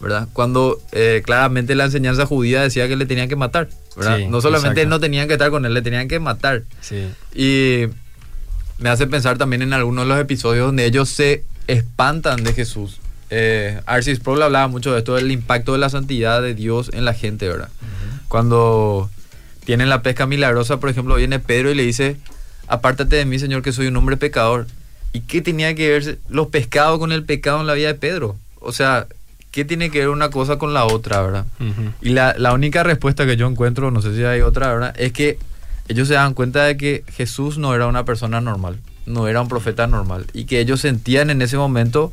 ¿Verdad? Cuando eh, claramente la enseñanza judía decía que le tenían que matar, ¿verdad? Sí, no solamente exacto. no tenían que estar con él, le tenían que matar. Sí. Y me hace pensar también en algunos de los episodios donde ellos se espantan de Jesús. Eh, Arcis Sproul hablaba mucho de esto, del impacto de la santidad de Dios en la gente, ¿verdad? Cuando tienen la pesca milagrosa, por ejemplo, viene Pedro y le dice, apártate de mí, Señor, que soy un hombre pecador. ¿Y qué tenía que ver los pescados con el pecado en la vida de Pedro? O sea, ¿qué tiene que ver una cosa con la otra, verdad? Y la, la única respuesta que yo encuentro, no sé si hay otra, ¿verdad? Es que ellos se dan cuenta de que Jesús no era una persona normal, no era un profeta normal. Y que ellos sentían en ese momento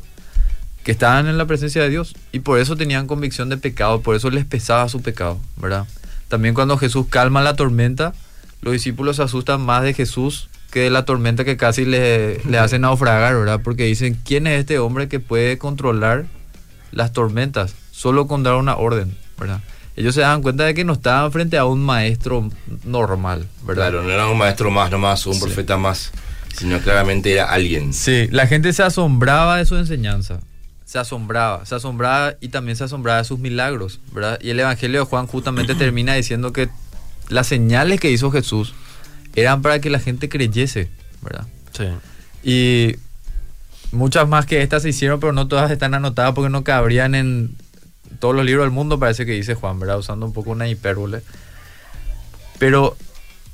que estaban en la presencia de Dios. Y por eso tenían convicción de pecado, por eso les pesaba su pecado, ¿verdad? También cuando Jesús calma la tormenta, los discípulos se asustan más de Jesús que de la tormenta que casi le, le hace naufragar, ¿verdad? Porque dicen, ¿quién es este hombre que puede controlar las tormentas solo con dar una orden, ¿verdad? Ellos se dan cuenta de que no estaban frente a un maestro normal, ¿verdad? Claro, no era un maestro más nomás o un Sí. profeta más, sino claramente era alguien. Sí, la gente se asombraba de su enseñanza. Se asombraba, se asombraba y también se asombraba de sus milagros, ¿verdad? Y el Evangelio de Juan justamente termina diciendo que las señales que hizo Jesús eran para que la gente creyese, ¿verdad? Sí. Y muchas más que estas se hicieron, pero no todas están anotadas porque no cabrían en todos los libros del mundo, parece que dice Juan, ¿verdad? Usando un poco una hipérbole. Pero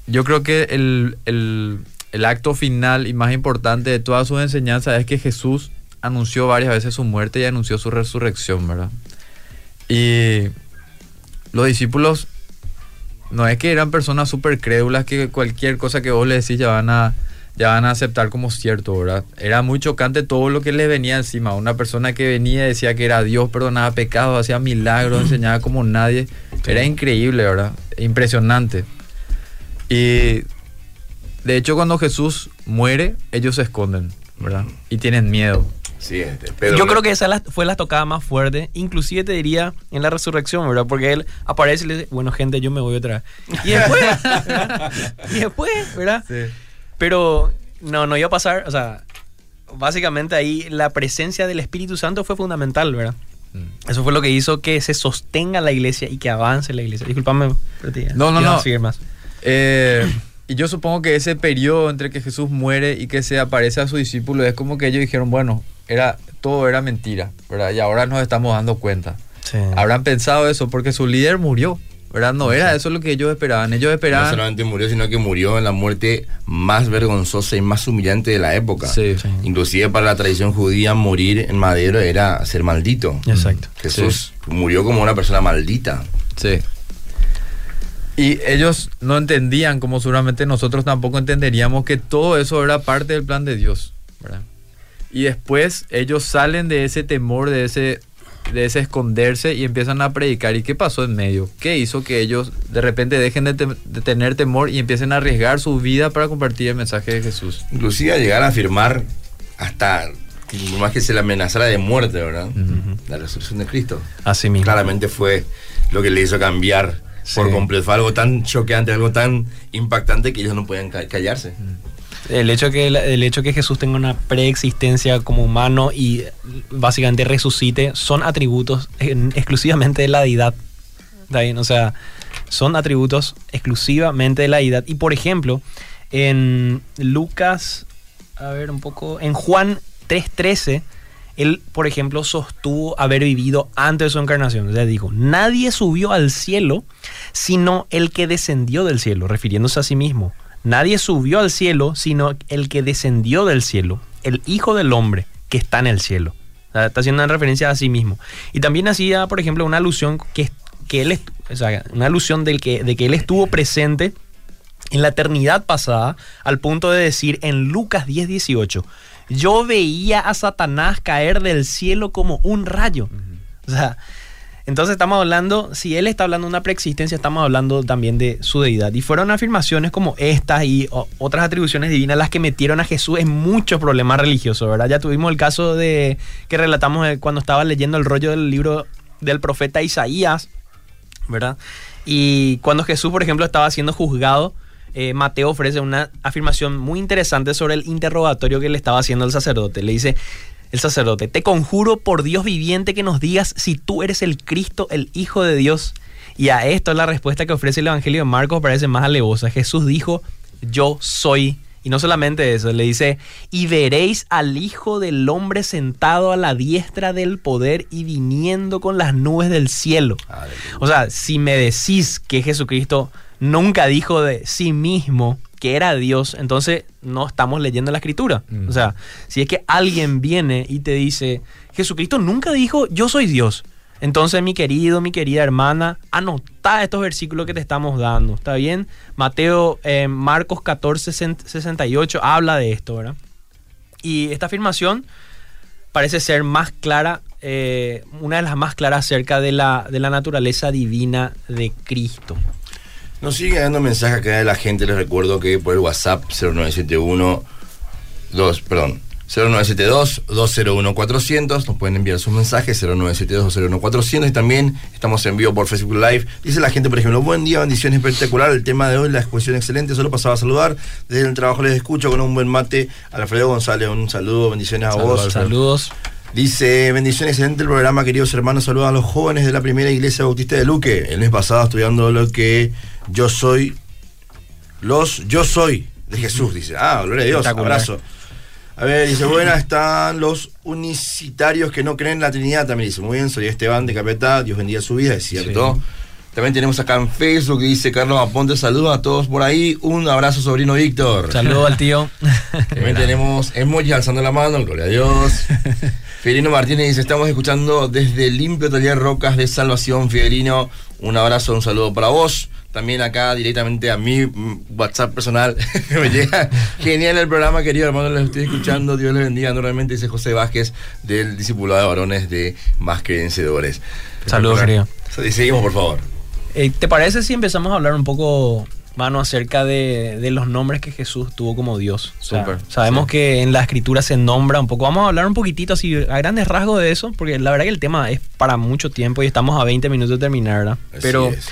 yo creo que el, el- el acto final y más importante de toda su enseñanza es que Jesús anunció varias veces su muerte y anunció su resurrección, ¿verdad? Y los discípulos no es que eran personas súper crédulas que cualquier cosa que vos le decís ya van a ya van a aceptar como cierto, ¿verdad? Era muy chocante todo lo que les venía encima. Una persona que venía y decía que era Dios, perdonaba pecados, hacía milagros, enseñaba como nadie. Era increíble, ¿verdad? Impresionante. Y de hecho cuando Jesús muere, ellos se esconden, ¿verdad? Y tienen miedo. Sí, este, Pedro Yo creo que esa fue la tocada más fuerte, inclusive te diría en la resurrección, ¿verdad? Porque él aparece y le dice, bueno gente, yo me voy otra vez. Y después. Y después, ¿verdad? Sí. Pero no, no iba a pasar, o sea, básicamente ahí la presencia del Espíritu Santo fue fundamental, ¿verdad? Mm. Eso fue lo que hizo que se sostenga la iglesia y que avance la iglesia. Disculpame, no, no, no. Seguir más. Eh, y yo supongo que ese periodo entre que Jesús muere y que se aparece a su discípulo es como que ellos dijeron, bueno, era, todo era mentira, ¿verdad? Y ahora nos estamos dando cuenta. Habrán pensado eso porque su líder murió, ¿verdad? No era eso lo que ellos esperaban. Ellos esperaban. No solamente murió, sino que murió en la muerte más vergonzosa y más humillante de la época. Sí. Inclusive para la tradición judía, morir en madero era ser maldito. Exacto. Jesús murió como una persona maldita. Sí. Y ellos no entendían, como seguramente nosotros tampoco entenderíamos, que todo eso era parte del plan de Dios. ¿verdad? Y después ellos salen de ese temor, de ese, de ese esconderse y empiezan a predicar. ¿Y qué pasó en medio? ¿Qué hizo que ellos de repente dejen de, tener temor y empiecen a arriesgar su vida para compartir el mensaje de Jesús? Inclusive a llegar a afirmar hasta más que se le amenazara de muerte, ¿verdad? La resurrección de Cristo. Así mismo. Claramente fue lo que le hizo cambiar por completo. Fue algo tan choqueante, algo tan impactante que ellos no podían callarse. El hecho que el hecho que Jesús tenga una preexistencia como humano y básicamente resucite son atributos exclusivamente de la deidad. O sea, son atributos exclusivamente de la deidad. Y por ejemplo, en Lucas, a ver un poco, en Juan 3:13, él, por ejemplo, sostuvo haber vivido antes de su encarnación. O sea, dijo, nadie subió al cielo sino el que descendió del cielo, refiriéndose a sí mismo. Nadie subió al cielo, sino el que descendió del cielo, el Hijo del Hombre que está en el cielo. está haciendo una referencia a sí mismo. Y también hacía, por ejemplo, una alusión que, que él, o sea, una alusión del que, de que él estuvo presente en la eternidad pasada, al punto de decir en Lucas 10, 18, yo veía a Satanás caer del cielo como un rayo. O sea, entonces estamos hablando, si él está hablando de una preexistencia, estamos hablando también de su deidad. Y fueron afirmaciones como estas y otras atribuciones divinas las que metieron a Jesús en muchos problemas religiosos, ¿verdad? Ya tuvimos el caso de que relatamos cuando estaba leyendo el rollo del libro del profeta Isaías, ¿verdad? Y cuando Jesús, por ejemplo, estaba siendo juzgado, eh, Mateo ofrece una afirmación muy interesante sobre el interrogatorio que le estaba haciendo el sacerdote. Le dice, el sacerdote, te conjuro por Dios viviente que nos digas si tú eres el Cristo, el Hijo de Dios. Y a esto la respuesta que ofrece el Evangelio de Marcos parece más alevosa. Jesús dijo, yo soy. Y no solamente eso, le dice, y veréis al Hijo del Hombre sentado a la diestra del poder y viniendo con las nubes del cielo. O sea, si me decís que Jesucristo nunca dijo de sí mismo, que era Dios, entonces no estamos leyendo la escritura. Mm. O sea, si es que alguien viene y te dice, Jesucristo nunca dijo, yo soy Dios. Entonces, mi querido, mi querida hermana, anota estos versículos que te estamos dando. ¿Está bien? Mateo, eh, Marcos 14, 68 habla de esto, ¿verdad? Y esta afirmación parece ser más clara, eh, una de las más claras acerca de la, de la naturaleza divina de Cristo. Nos sigue dando mensajes acá de la gente. Les recuerdo que por el WhatsApp 0971 2, perdón, 0972-201-400. Nos pueden enviar sus mensajes, 0972-201-400. Y también estamos en vivo por Facebook Live. Dice la gente, por ejemplo, buen día, bendiciones espectacular. El tema de hoy, la exposición excelente. Solo pasaba a saludar. Desde el trabajo les escucho con un buen mate. Alfredo González, un saludo, bendiciones a vos. Saludos. Dice, bendiciones, excelente el programa, queridos hermanos. Saludos a los jóvenes de la primera iglesia bautista de Luque. El mes pasado estudiando lo que yo soy, los yo soy de Jesús, dice. Ah, gloria a Dios, abrazo. A ver, dice, buena, están los unicitarios que no creen en la Trinidad, también dice, muy bien, soy Esteban de Capetá, Dios bendiga su vida, es cierto. También tenemos acá en Facebook, dice Carlos Aponte, saludos a todos por ahí. Un abrazo, sobrino Víctor. Saludos al tío. También tenemos emoji alzando la mano, gloria a Dios. Fidelino Martínez dice, estamos escuchando desde Limpio Taller Rocas de Salvación. Fidelino, un abrazo, un saludo para vos. También acá directamente a mi mm, WhatsApp personal me llega. Genial el programa, querido hermano, les estoy escuchando. Dios les bendiga enormemente, dice José Vázquez del Discipulado de Varones de Más que Vencedores. Saludos, querido. Seguimos, por favor. Eh, ¿Te parece si empezamos a hablar un poco, mano, acerca de, de los nombres que Jesús tuvo como Dios? O sea, Súper, sabemos sí. que en la escritura se nombra un poco. Vamos a hablar un poquitito así, a grandes rasgos de eso, porque la verdad que el tema es para mucho tiempo y estamos a 20 minutos de terminar, ¿verdad? Así Pero es.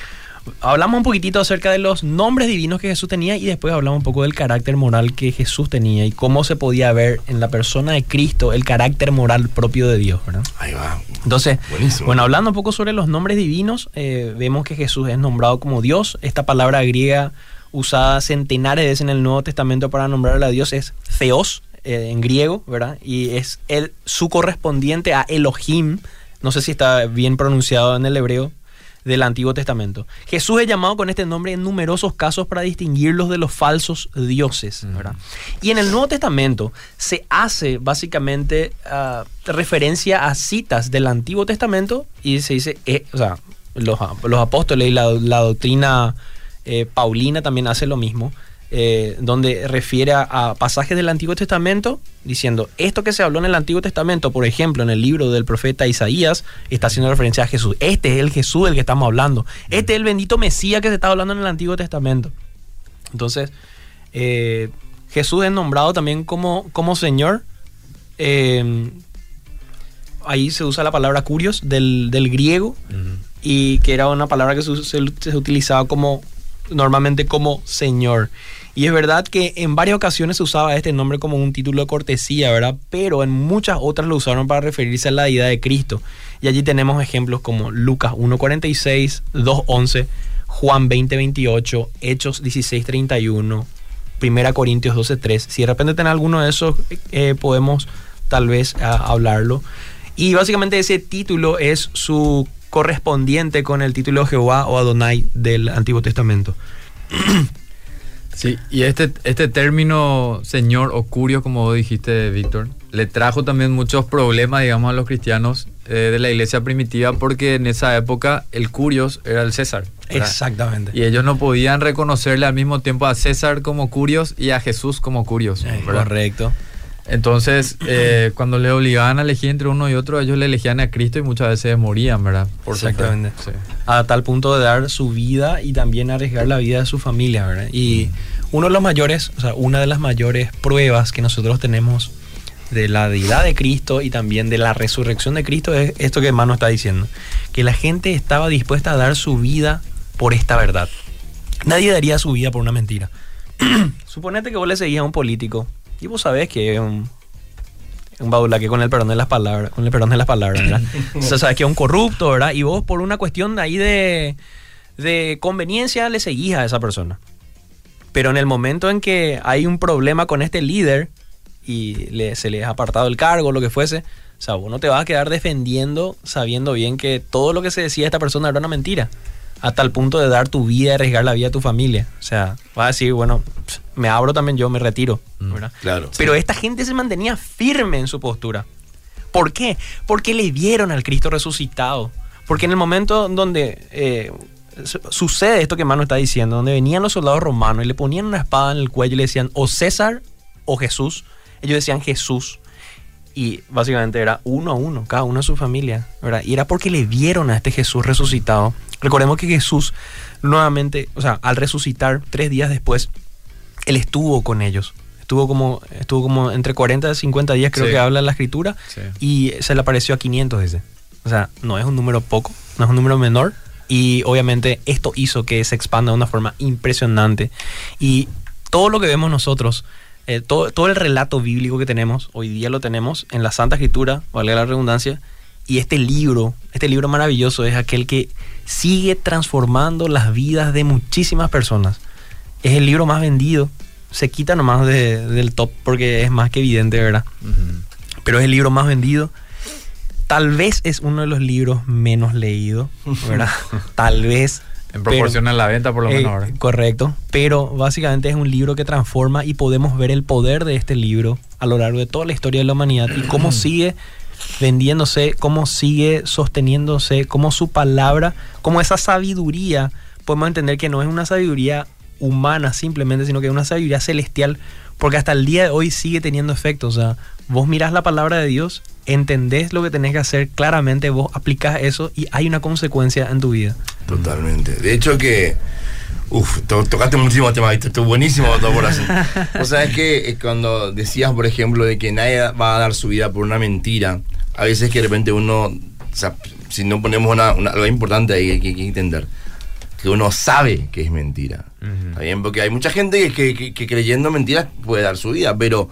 Hablamos un poquitito acerca de los nombres divinos que Jesús tenía y después hablamos un poco del carácter moral que Jesús tenía y cómo se podía ver en la persona de Cristo el carácter moral propio de Dios, ¿verdad? Ahí va. Entonces, Buenísimo. bueno, hablando un poco sobre los nombres divinos, eh, vemos que Jesús es nombrado como Dios. Esta palabra griega usada centenares de veces en el Nuevo Testamento para nombrarle a Dios es Theos, eh, en griego, ¿verdad? Y es el, su correspondiente a Elohim, no sé si está bien pronunciado en el hebreo, del Antiguo Testamento. Jesús es llamado con este nombre en numerosos casos para distinguirlos de los falsos dioses, ¿verdad? Y en el Nuevo Testamento se hace básicamente ah, referencia a citas del Antiguo Testamento y se dice, eh, o sea, los, los apóstoles y la, la doctrina eh, paulina también hace lo mismo, eh, donde refiere a, pasajes del Antiguo Testamento diciendo, esto que se habló en el Antiguo Testamento, por ejemplo, en el libro del profeta Isaías, está haciendo referencia a Jesús. Este es el Jesús del que estamos hablando. Este es el bendito Mesías que se está hablando en el Antiguo Testamento. Entonces, eh, Jesús es nombrado también como, como Señor. Eh, ahí se usa la palabra curios del, del griego y que era una palabra que se, se- se utilizaba como normalmente como Señor. Y es verdad que en varias ocasiones se usaba este nombre como un título de cortesía, ¿verdad? Pero en muchas otras lo usaron para referirse a la deidad de Cristo. Y allí tenemos ejemplos como Lucas 1.46, 2.11, Juan 20.28, Hechos 16.31, 1 Corintios 12.3. Si de repente tenés alguno de esos, eh, podemos tal vez ah, hablarlo. Y básicamente ese título es su correspondiente con el título Jehová o Adonai del Antiguo Testamento. Sí, y este, este término señor o curio, como dijiste, Víctor, le trajo también muchos problemas, digamos, a los cristianos eh, de la iglesia primitiva, porque en esa época el curios era el César. ¿verdad? Exactamente. Y ellos no podían reconocerle al mismo tiempo a César como curios y a Jesús como curios. Eh, correcto. Entonces, eh, cuando le obligaban a elegir entre uno y otro, ellos le elegían a Cristo y muchas veces morían, ¿verdad? Por. Exactamente. Sí. A tal punto de dar su vida y también arriesgar la vida de su familia, ¿verdad? Y uno de los mayores, o sea, una de las mayores pruebas que nosotros tenemos de la deidad de Cristo y también de la resurrección de Cristo es esto que hermano está diciendo, que la gente estaba dispuesta a dar su vida por esta verdad. Nadie daría su vida por una mentira. Suponete que vos le seguías a un político y vos sabés que es un, un baulaque con el perdón de las palabras, con el perdón de las palabras, ¿verdad? o sea, sabes que es un corrupto, ¿verdad? Y vos por una cuestión de ahí de, de conveniencia le seguís a esa persona. Pero en el momento en que hay un problema con este líder y le- se le ha apartado el cargo, lo que fuese, o sea, vos no te vas a quedar defendiendo sabiendo bien que todo lo que se decía de esta persona era una mentira. A tal punto de dar tu vida y arriesgar la vida de tu familia. O sea, vas a decir, bueno, me abro también yo, me retiro. ¿verdad? Claro. Pero esta gente se mantenía firme en su postura. ¿Por qué? Porque le vieron al Cristo resucitado. Porque en el momento donde eh, su- sucede esto que Mano está diciendo, donde venían los soldados romanos y le ponían una espada en el cuello y le decían o César o Jesús, ellos decían Jesús. Y básicamente era uno a uno, cada uno a su familia, ¿verdad? Y era porque le vieron a este Jesús resucitado. Recordemos que Jesús nuevamente, o sea, al resucitar tres días después, él estuvo con ellos. Estuvo como, estuvo como entre 40 y 50 días, creo Sí. que habla la escritura, Sí. y se le apareció a 500, dice. O sea, no es un número poco, no es un número menor. Y obviamente esto hizo que se expanda de una forma impresionante. Y todo lo que vemos nosotros, eh, todo, todo el relato bíblico que tenemos, hoy día lo tenemos en la Santa Escritura, valga la redundancia. Y este libro, este libro maravilloso es aquel que sigue transformando las vidas de muchísimas personas. Es el libro más vendido. Se quita nomás de- del top porque es más que evidente, ¿verdad? Pero es el libro más vendido. Tal vez es uno de los libros menos leídos, ¿verdad? Tal vez, En proporción a la venta, por lo menos ahora. Correcto. Pero básicamente es un libro que transforma y podemos ver el poder de este libro a lo largo de toda la historia de la humanidad y cómo sigue vendiéndose, cómo sigue sosteniéndose, cómo su palabra, cómo esa sabiduría, podemos entender que no es una sabiduría humana simplemente, sino que es una sabiduría celestial, porque hasta el día de hoy sigue teniendo efecto. O sea, vos mirás la palabra de Dios, entendés lo que tenés que hacer claramente, vos aplicás eso y hay una consecuencia en tu vida. Totalmente. De hecho que... Uf, tocaste muchísimos temas, estuvo buenísimo todo por así. O sea, es que cuando decías, por ejemplo, de que nadie va a dar su vida por una mentira, a veces que de repente uno, o sea, si no ponemos una, algo importante ahí que hay que entender, que uno sabe que es mentira. ¿Está bien? Porque hay mucha gente que, que, creyendo mentiras puede dar su vida, pero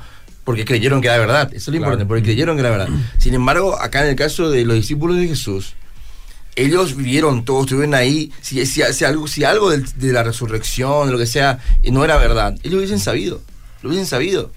porque creyeron que era verdad. Eso es lo importante, porque creyeron que era verdad. Sin embargo, acá en el caso de los discípulos de Jesús, ellos vivieron todos, estuvieron ahí. Si, si, algo, si algo de, de, la resurrección, de lo que sea, no era verdad, ellos lo hubiesen sabido. Lo hubiesen sabido.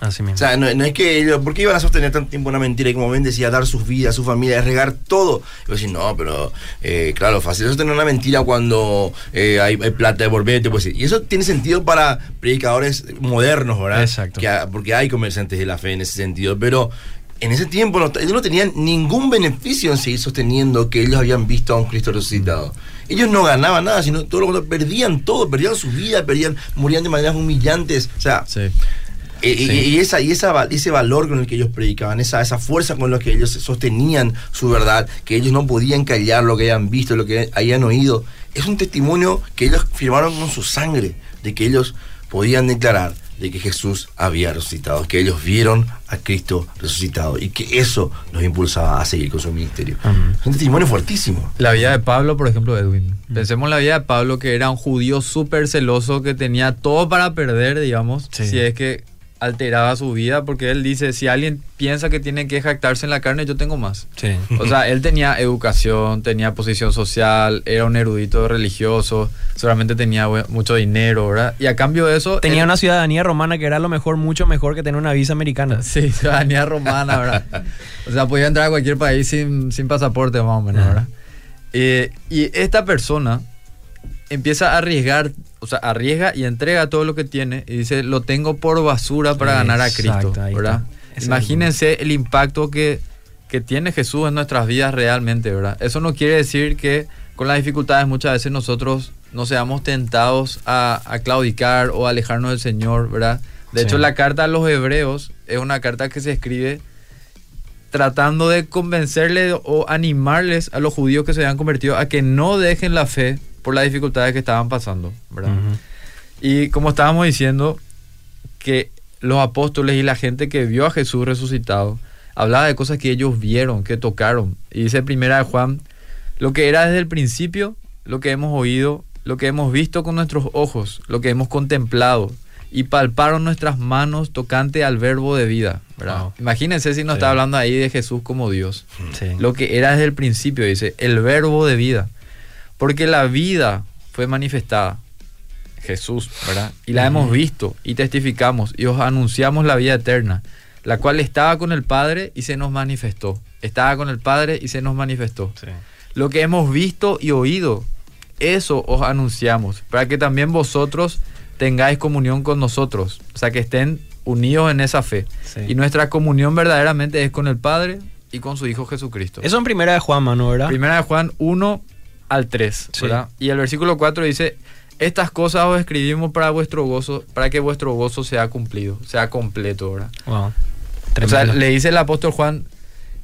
Así mismo. O sea, no, es que ellos, ¿por qué iban a sostener tanto tiempo una mentira y como ven decía dar sus vidas, su familia, regar todo? Y decir, no, pero eh, claro, fácil sostener una mentira cuando eh, hay, plata de volver, pues, y eso tiene sentido para predicadores modernos, ¿verdad? Exacto. porque hay comerciantes de la fe en ese sentido, pero en ese tiempo ellos no tenían ningún beneficio en seguir sosteniendo que ellos habían visto a un Cristo resucitado. Ellos no ganaban nada, sino todo lo contrario, perdían todo, perdían su vida, perdían, morían de maneras humillantes. O sea, sí. Y, esa, y esa, ese valor con el que ellos predicaban, esa, esa fuerza con la que ellos sostenían su verdad, que ellos no podían callar lo que habían visto, lo que habían oído, es un testimonio que ellos firmaron con su sangre, de que ellos podían declarar de que Jesús había resucitado, que ellos vieron a Cristo resucitado y que eso los impulsaba a seguir con su ministerio. Es un testimonio fuertísimo. La vida de Pablo, por ejemplo, Edwin. Pensemos en la vida de Pablo, que era un judío súper celoso, que tenía todo para perder, digamos, si es que alteraba su vida porque él dice, si alguien piensa que tiene que jactarse en la carne, yo tengo más. Sí. O sea, él tenía educación, tenía posición social, era un erudito religioso, solamente tenía mucho dinero, ¿verdad? Y a cambio de eso... Tenía una ciudadanía romana que era lo mejor, mucho mejor que tener una visa americana. Sí, ciudadanía romana, ¿verdad? o sea, podía entrar a cualquier país sin, sin pasaporte, más o menos, ¿verdad? Eh, y esta persona empieza a arriesgar o sea, arriesga y entrega todo lo que tiene y dice, lo tengo por basura para ganar a Cristo, ¿verdad? Imagínense el impacto que, que tiene Jesús en nuestras vidas realmente, ¿verdad? Eso no quiere decir que con las dificultades muchas veces nosotros no seamos tentados a, claudicar o alejarnos del Señor, ¿verdad? De hecho, la carta a los hebreos es una carta que se escribe tratando de convencerle o animarles a los judíos que se habían convertido a que no dejen la fe por las dificultades que estaban pasando, ¿verdad? Y como estábamos diciendo, que los apóstoles y la gente que vio a Jesús resucitado, hablaba de cosas que ellos vieron, que tocaron. Y dice primera de Juan, lo que era desde el principio, lo que hemos oído, lo que hemos visto con nuestros ojos, lo que hemos contemplado, y palparon nuestras manos tocante al verbo de vida. ¿verdad? Imagínense si nos está hablando ahí de Jesús como Dios. Lo que era desde el principio, dice, el verbo de vida. Porque la vida fue manifestada, Jesús, ¿verdad? Y la hemos visto y testificamos y os anunciamos la vida eterna, la cual estaba con el Padre y se nos manifestó. Estaba con el Padre y se nos manifestó. Lo que hemos visto y oído, eso os anunciamos, para que también vosotros tengáis comunión con nosotros, o sea, que estén unidos en esa fe. Y nuestra comunión verdaderamente es con el Padre y con su Hijo Jesucristo. Eso en primera de Juan, mano, ¿verdad? Primera de Juan 1, al 3, ¿verdad? Y el versículo 4 dice, estas cosas os escribimos para vuestro gozo, para que vuestro gozo sea cumplido, sea completo, ¿verdad? Wow. O sea, le dice el apóstol Juan,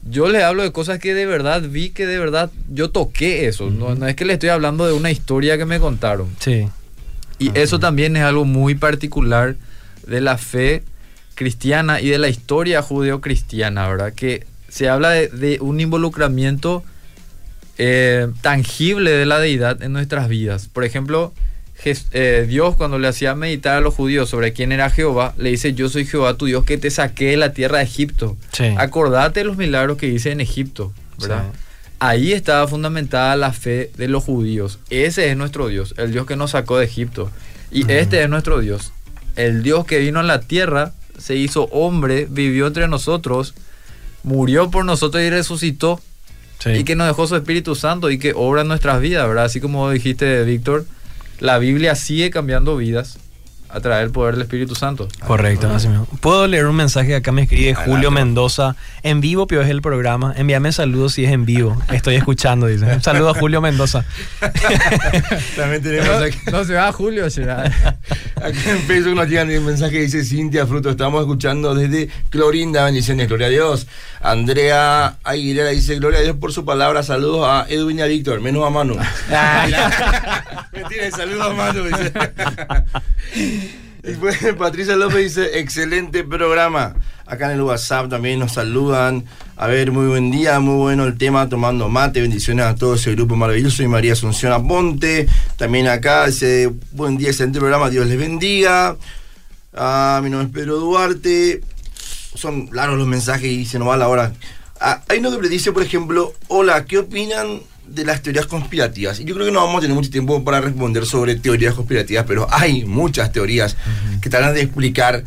yo le hablo de cosas que de verdad vi, que de verdad yo toqué eso. no, es que le estoy hablando de una historia que me contaron. Sí. Y eso también es algo muy particular de la fe cristiana y de la historia judeo-cristiana, ¿verdad? Que se habla de, de un involucramiento eh, tangible de la deidad en nuestras vidas. Por ejemplo, eh, Dios cuando le hacía meditar a los judíos sobre quién era Jehová, le dice, yo soy Jehová tu Dios que te saqué de la tierra de Egipto. Acordate de los milagros que hice en Egipto, ¿verdad? Ahí estaba fundamentada la fe de los judíos. Ese es nuestro Dios, el Dios que nos sacó de Egipto. Y este es nuestro Dios, el Dios que vino a la tierra, se hizo hombre, vivió entre nosotros, murió por nosotros y resucitó Y que nos dejó su Espíritu Santo y que obra en nuestras vidas, ¿verdad? Así como dijiste, Víctor, la Biblia sigue cambiando vidas a través del poder del Espíritu Santo. Correcto, así mismo. Puedo leer un mensaje acá me escribe Julio Mendoza. En vivo, Pio, es el programa. Envíame saludos si es en vivo. Estoy escuchando, dice. Un saludo a Julio Mendoza. También tenemos aquí. No, se va Julio, será. Aquí en Facebook nos llegan un mensaje que dice Cintia Fruto. Estamos escuchando desde Clorinda. Bendiciones, gloria a Dios. Andrea Aguilera dice: Gloria a Dios por su palabra. Saludos a Edwin y a Víctor, menos a Manu. Mentira, saludos a Manu, dice. Y pues, Patricia López dice, excelente programa. Acá en el WhatsApp también nos saludan. A ver, muy buen día, muy bueno el tema, tomando mate. Bendiciones a todo ese grupo maravilloso. Y María Asunción Aponte. También acá dice, buen día, excelente programa, Dios les bendiga. Ah, mi nombre es Pedro Duarte. Son largos los mensajes y se nos va la hora. Hay uno que dice, por ejemplo, hola, ¿qué opinan de las teorías conspirativas. Y yo creo que no vamos a tener mucho tiempo para responder sobre teorías conspirativas, pero hay muchas teorías que tratan de explicar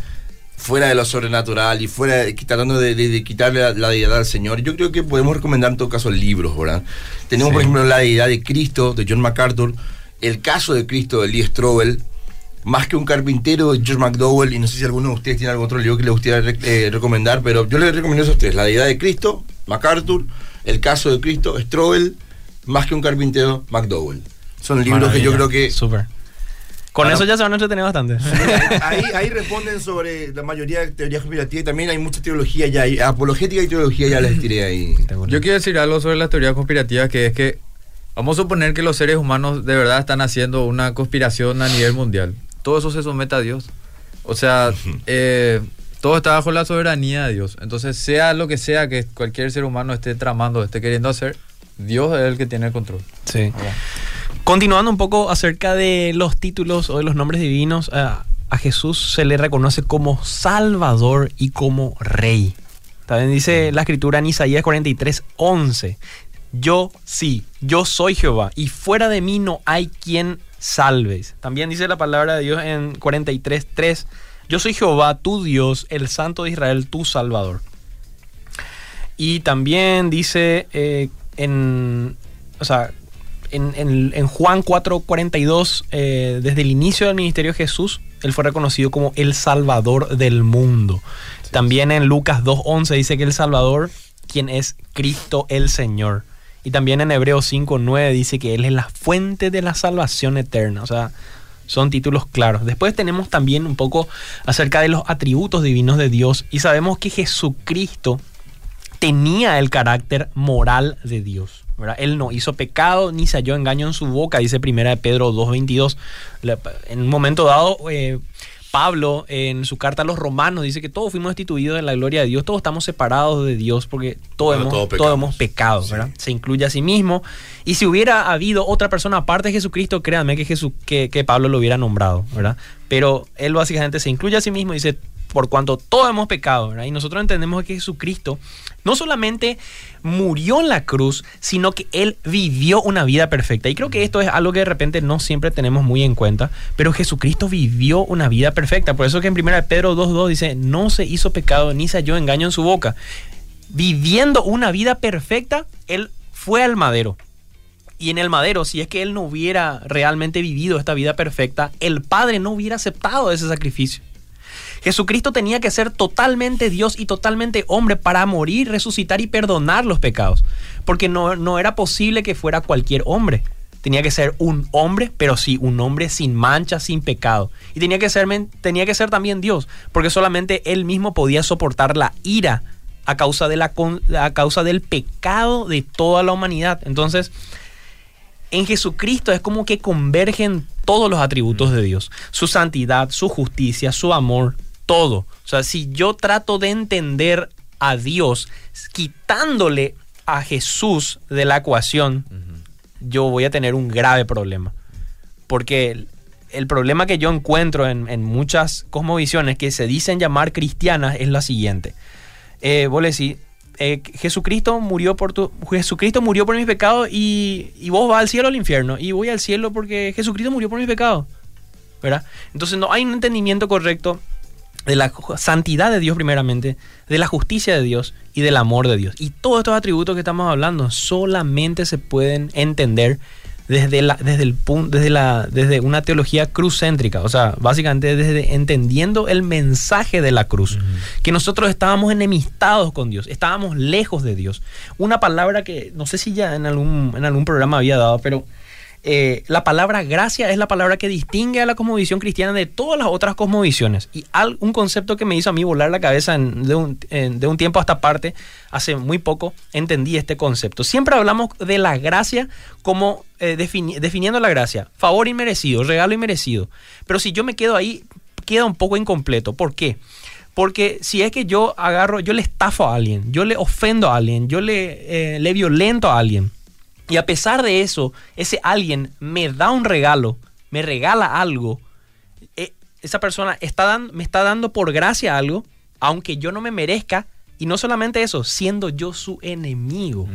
fuera de lo sobrenatural y fuera de, tratando de, quitarle la, deidad al Señor. Yo creo que podemos recomendar en todo caso libros, ¿verdad? Tenemos, por ejemplo, La deidad de Cristo, de John MacArthur, El caso de Cristo, de Lee Strobel, Más que un carpintero, de George McDowell, y no sé si alguno de ustedes tiene algún otro libro que le gustaría eh, recomendar, pero yo les recomiendo esos tres, La deidad de Cristo, MacArthur, El caso de Cristo, Strobel, más que un carpintero, McDowell. Son libros que yo creo que... Súper. Con eso ya se van a entretener bastante. ahí, ahí, responden sobre la mayoría de teorías conspirativas y también hay mucha teología ya, hay, apologética y teología ya les tiré ahí. Yo quiero decir algo sobre las teorías conspirativas que es que vamos a suponer que los seres humanos de verdad están haciendo una conspiración a nivel mundial. Todo eso se somete a Dios. O sea, eh, todo está bajo la soberanía de Dios. Entonces, sea lo que sea que cualquier ser humano esté tramando, esté queriendo hacer, Dios es el que tiene el control. Sí. Continuando un poco acerca de los títulos o de los nombres divinos, a Jesús se le reconoce como Salvador y como Rey. También dice la escritura en Isaías 43, 11. Yo sí, yo soy Jehová y fuera de mí no hay quien salves. También dice la palabra de Dios en 43, 3. Yo soy Jehová, tu Dios, el Santo de Israel, tu Salvador. Y también dice eh, en, o sea, en, en, Juan 4:42, eh, desde el inicio del ministerio de Jesús, él fue reconocido como el Salvador del mundo. También en Lucas 2:11 dice que el Salvador, quien es Cristo el Señor. Y también en Hebreos 5:9 dice que Él es la fuente de la salvación eterna. O sea, son títulos claros. Después tenemos también un poco acerca de los atributos divinos de Dios y sabemos que Jesucristo tenía el carácter moral de Dios. Él no hizo pecado ni se halló engaño en su boca, dice primera de Pedro 2.22. En un momento dado, eh, Pablo en su carta a los romanos dice que todos fuimos destituidos de la gloria de Dios, todos estamos separados de Dios porque todos, hemos, pecado, Se incluye a sí mismo. Y si hubiera habido otra persona aparte de Jesucristo, créanme que, Jesús, que, que Pablo lo hubiera nombrado, ¿verdad? Pero él básicamente se incluye a sí mismo y dice, por cuanto todos hemos pecado. Y nosotros entendemos que Jesucristo no solamente murió en la cruz, sino que Él vivió una vida perfecta. Y creo que esto es algo que de repente no siempre tenemos muy en cuenta, pero Jesucristo vivió una vida perfecta. Por eso que en 1 Pedro 2.2 dice, no se hizo pecado ni se halló engaño en su boca. Viviendo una vida perfecta, Él fue al madero. Y en el madero, si es que él no hubiera realmente vivido esta vida perfecta, el Padre no hubiera aceptado ese sacrificio. Jesucristo tenía que ser totalmente Dios y totalmente hombre para morir, resucitar y perdonar los pecados. Porque no, no era posible que fuera cualquier hombre. Tenía que ser un hombre, pero sí, un hombre sin mancha, sin pecado. Y tenía que ser, tenía que ser también Dios, porque solamente Él mismo podía soportar la ira a causa, de la, a causa del pecado de toda la humanidad. Entonces, en Jesucristo es como que convergen todos los atributos de Dios. Su santidad, su justicia, su amor, todo. O sea, si yo trato de entender a Dios quitándole a Jesús de la ecuación, yo voy a tener un grave problema. Porque el, problema que yo encuentro en, muchas cosmovisiones que se dicen llamar cristianas es la siguiente. Eh, vos le decís, eh, Jesucristo murió por tu, Jesucristo murió por mis pecados y, y, vos vas al cielo o al infierno. Y voy al cielo porque Jesucristo murió por mis pecados. ¿Verdad? Entonces no hay un entendimiento correcto de la santidad de Dios primeramente, de la justicia de Dios y del amor de Dios. Y todos estos atributos que estamos hablando solamente se pueden entender desde, la, desde, el punto, desde, la, desde una teología cruzcéntrica, o sea, básicamente desde entendiendo el mensaje de la cruz, que nosotros estábamos enemistados con Dios, estábamos lejos de Dios. Una palabra que no sé si ya en algún, en algún programa había dado, pero eh, la palabra gracia es la palabra que distingue a la cosmovisión cristiana de todas las otras cosmovisiones. Y un concepto que me hizo a mí volar la cabeza de, un, de, un, tiempo hasta parte, hace muy poco entendí este concepto. Siempre hablamos de la gracia como eh, definiendo la gracia, favor inmerecido, regalo inmerecido. Pero si yo me quedo ahí, queda un poco incompleto. ¿Por qué? Porque si es que yo agarro, yo le estafo a alguien, yo le ofendo a alguien, yo le, eh, le violento a alguien, y a pesar de eso, ese alguien me da un regalo, me regala algo. Eh, esa persona está me está dando por gracia algo, aunque yo no me merezca. Y no solamente eso, siendo yo su enemigo.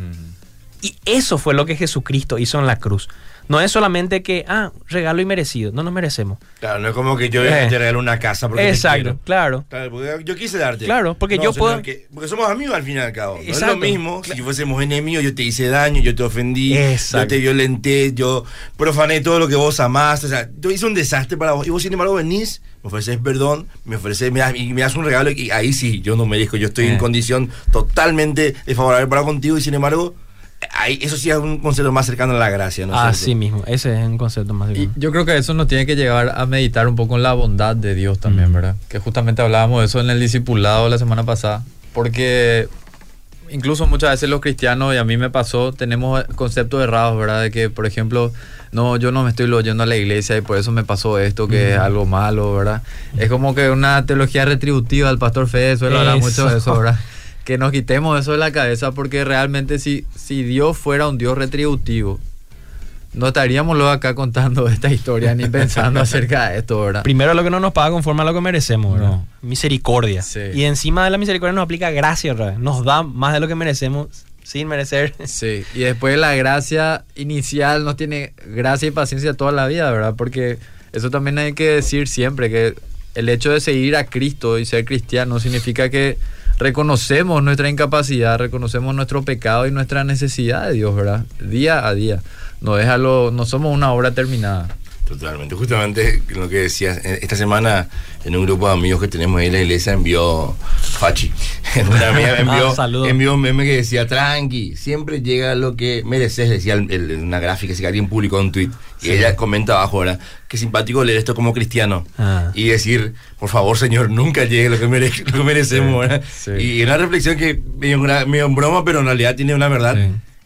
Y eso fue lo que Jesucristo hizo en la cruz. No es solamente que, ah, regalo y merecido, no nos merecemos. Claro, no es como que yo eh. te regalo una casa porque Exacto, claro. claro yo quise darte. Claro, porque yo puedo... porque somos amigos al fin y al cabo. No es lo mismo si fuésemos enemigos, yo te hice daño, yo te ofendí, yo te violenté, yo profané todo lo que vos amás. O sea, yo hice un desastre para vos. Y vos, sin embargo, venís, me ofreces perdón, me ofreces, me das, y me das un regalo y ahí sí, yo no merezco. Yo estoy en eh. condición totalmente desfavorable para contigo y sin embargo eso sí es un concepto más cercano a la gracia, ¿no? Así mismo, ese es un concepto más cercano. Y yo creo que eso nos tiene que llevar a meditar un poco en la bondad de Dios también, mm. ¿verdad? Que justamente hablábamos de eso en el discipulado la semana pasada, porque incluso muchas veces los cristianos, y a mí me pasó, tenemos conceptos errados, ¿verdad? De que, por ejemplo, no, yo no me estoy oyendo a la iglesia y por eso me pasó esto, que es mm. algo malo, ¿verdad? Es como que una teología retributiva, el pastor Fede suele hablar mucho de eso, ¿verdad? que nos quitemos eso de la cabeza porque realmente si, si Dios fuera un Dios retributivo, no estaríamos luego acá contando esta historia ni pensando acerca de esto, ¿verdad? Primero lo que no nos paga conforme a lo que merecemos, ¿verdad? Misericordia. Y encima de la misericordia nos aplica gracia, ¿verdad? Nos da más de lo que merecemos sin merecer. Sí, y después la gracia inicial nos tiene gracia y paciencia toda la vida, ¿verdad? Porque eso también hay que decir siempre, que el hecho de seguir a Cristo y ser cristiano significa que reconocemos nuestra incapacidad, reconocemos nuestro pecado y nuestra necesidad de Dios, ¿verdad? Día a día. No, déjalo, no somos una obra terminada. Totalmente. Justamente lo que decías, esta semana en un grupo de amigos que tenemos ahí en la iglesia envió Fachi. Una amiga envió, ah, envió un meme que decía, tranqui, siempre llega lo que mereces, decía una gráfica, si alguien publicó un tweet. Y ella comenta abajo ahora, qué simpático leer esto como cristiano. Ah. Y decir, por favor, Señor, nunca llegue lo que, merecemos. Y una reflexión que medio, en broma, pero en realidad tiene una verdad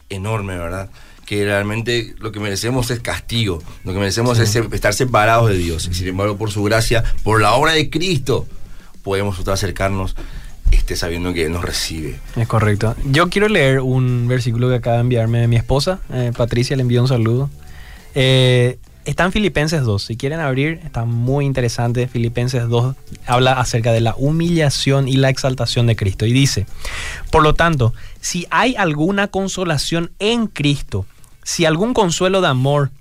enorme, ¿verdad? Que realmente lo que merecemos es castigo, lo que merecemos es estar separados de Dios. Y sin embargo, por su gracia, por la obra de Cristo, podemos acercarnos este, sabiendo que Él nos recibe. Es correcto. Yo quiero leer un versículo que acaba de enviarme mi esposa, eh, Patricia, le envió un saludo. Eh, está en Filipenses 2. Si quieren abrir, está muy interesante. Filipenses 2 habla acerca de la humillación y la exaltación de Cristo. Y dice, por lo tanto, si hay alguna consolación en Cristo, si algún consuelo de amor,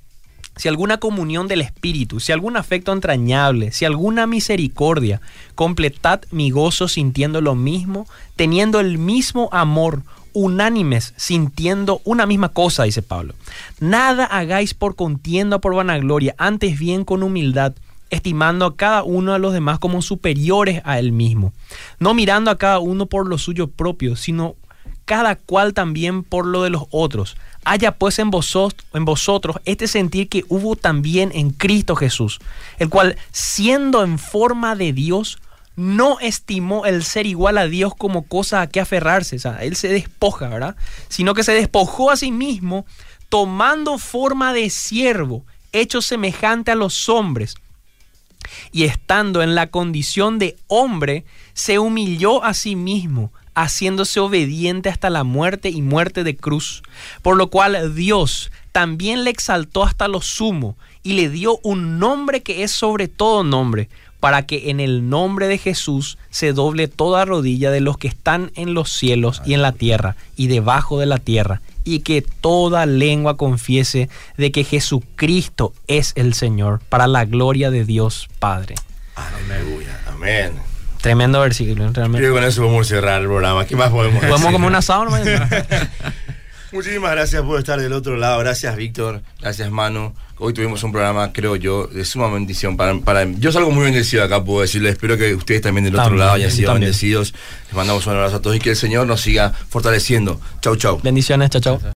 si alguna comunión del Espíritu, si algún afecto entrañable, si alguna misericordia, completad mi gozo sintiendo lo mismo, teniendo el mismo amor, unánimes, sintiendo una misma cosa, dice Pablo. Nada hagáis por contienda o por vanagloria, antes bien con humildad, estimando a cada uno a los demás como superiores a él mismo, no mirando a cada uno por lo suyo propio, sino cada cual también por lo de los otros. Haya pues en en vosotros este sentir que hubo también en Cristo Jesús, el cual siendo en forma de Dios, no estimó el ser igual a Dios como cosa a que aferrarse. O sea, él se despoja, ¿verdad? Sino que se despojó a sí mismo, tomando forma de siervo, hecho semejante a los hombres. Y estando en la condición de hombre, se humilló a sí mismo, haciéndose obediente hasta la muerte y muerte de cruz. Por lo cual Dios también le exaltó hasta lo sumo y le dio un nombre que es sobre todo nombre para que en el nombre de Jesús se doble toda rodilla de los que están en los cielos y en la tierra y debajo de la tierra, y que toda lengua confiese de que Jesucristo es el Señor, para la gloria de Dios Padre. Amén. Tremendo versículo, realmente. Creo que con eso podemos cerrar el programa. ¿Qué más podemos decir? Podemos como un asado, ¿no? Muchísimas gracias por estar del otro lado. Gracias, Víctor. Gracias, Manu. Hoy tuvimos un programa, creo yo, de suma bendición. Para, para, yo salgo muy bendecido acá, puedo decirles. Espero que ustedes también del otro También, lado hayan sido también. bendecidos. Les mandamos un abrazo a todos y que el Señor nos siga fortaleciendo. Chau, chau. Bendiciones, chao, chao.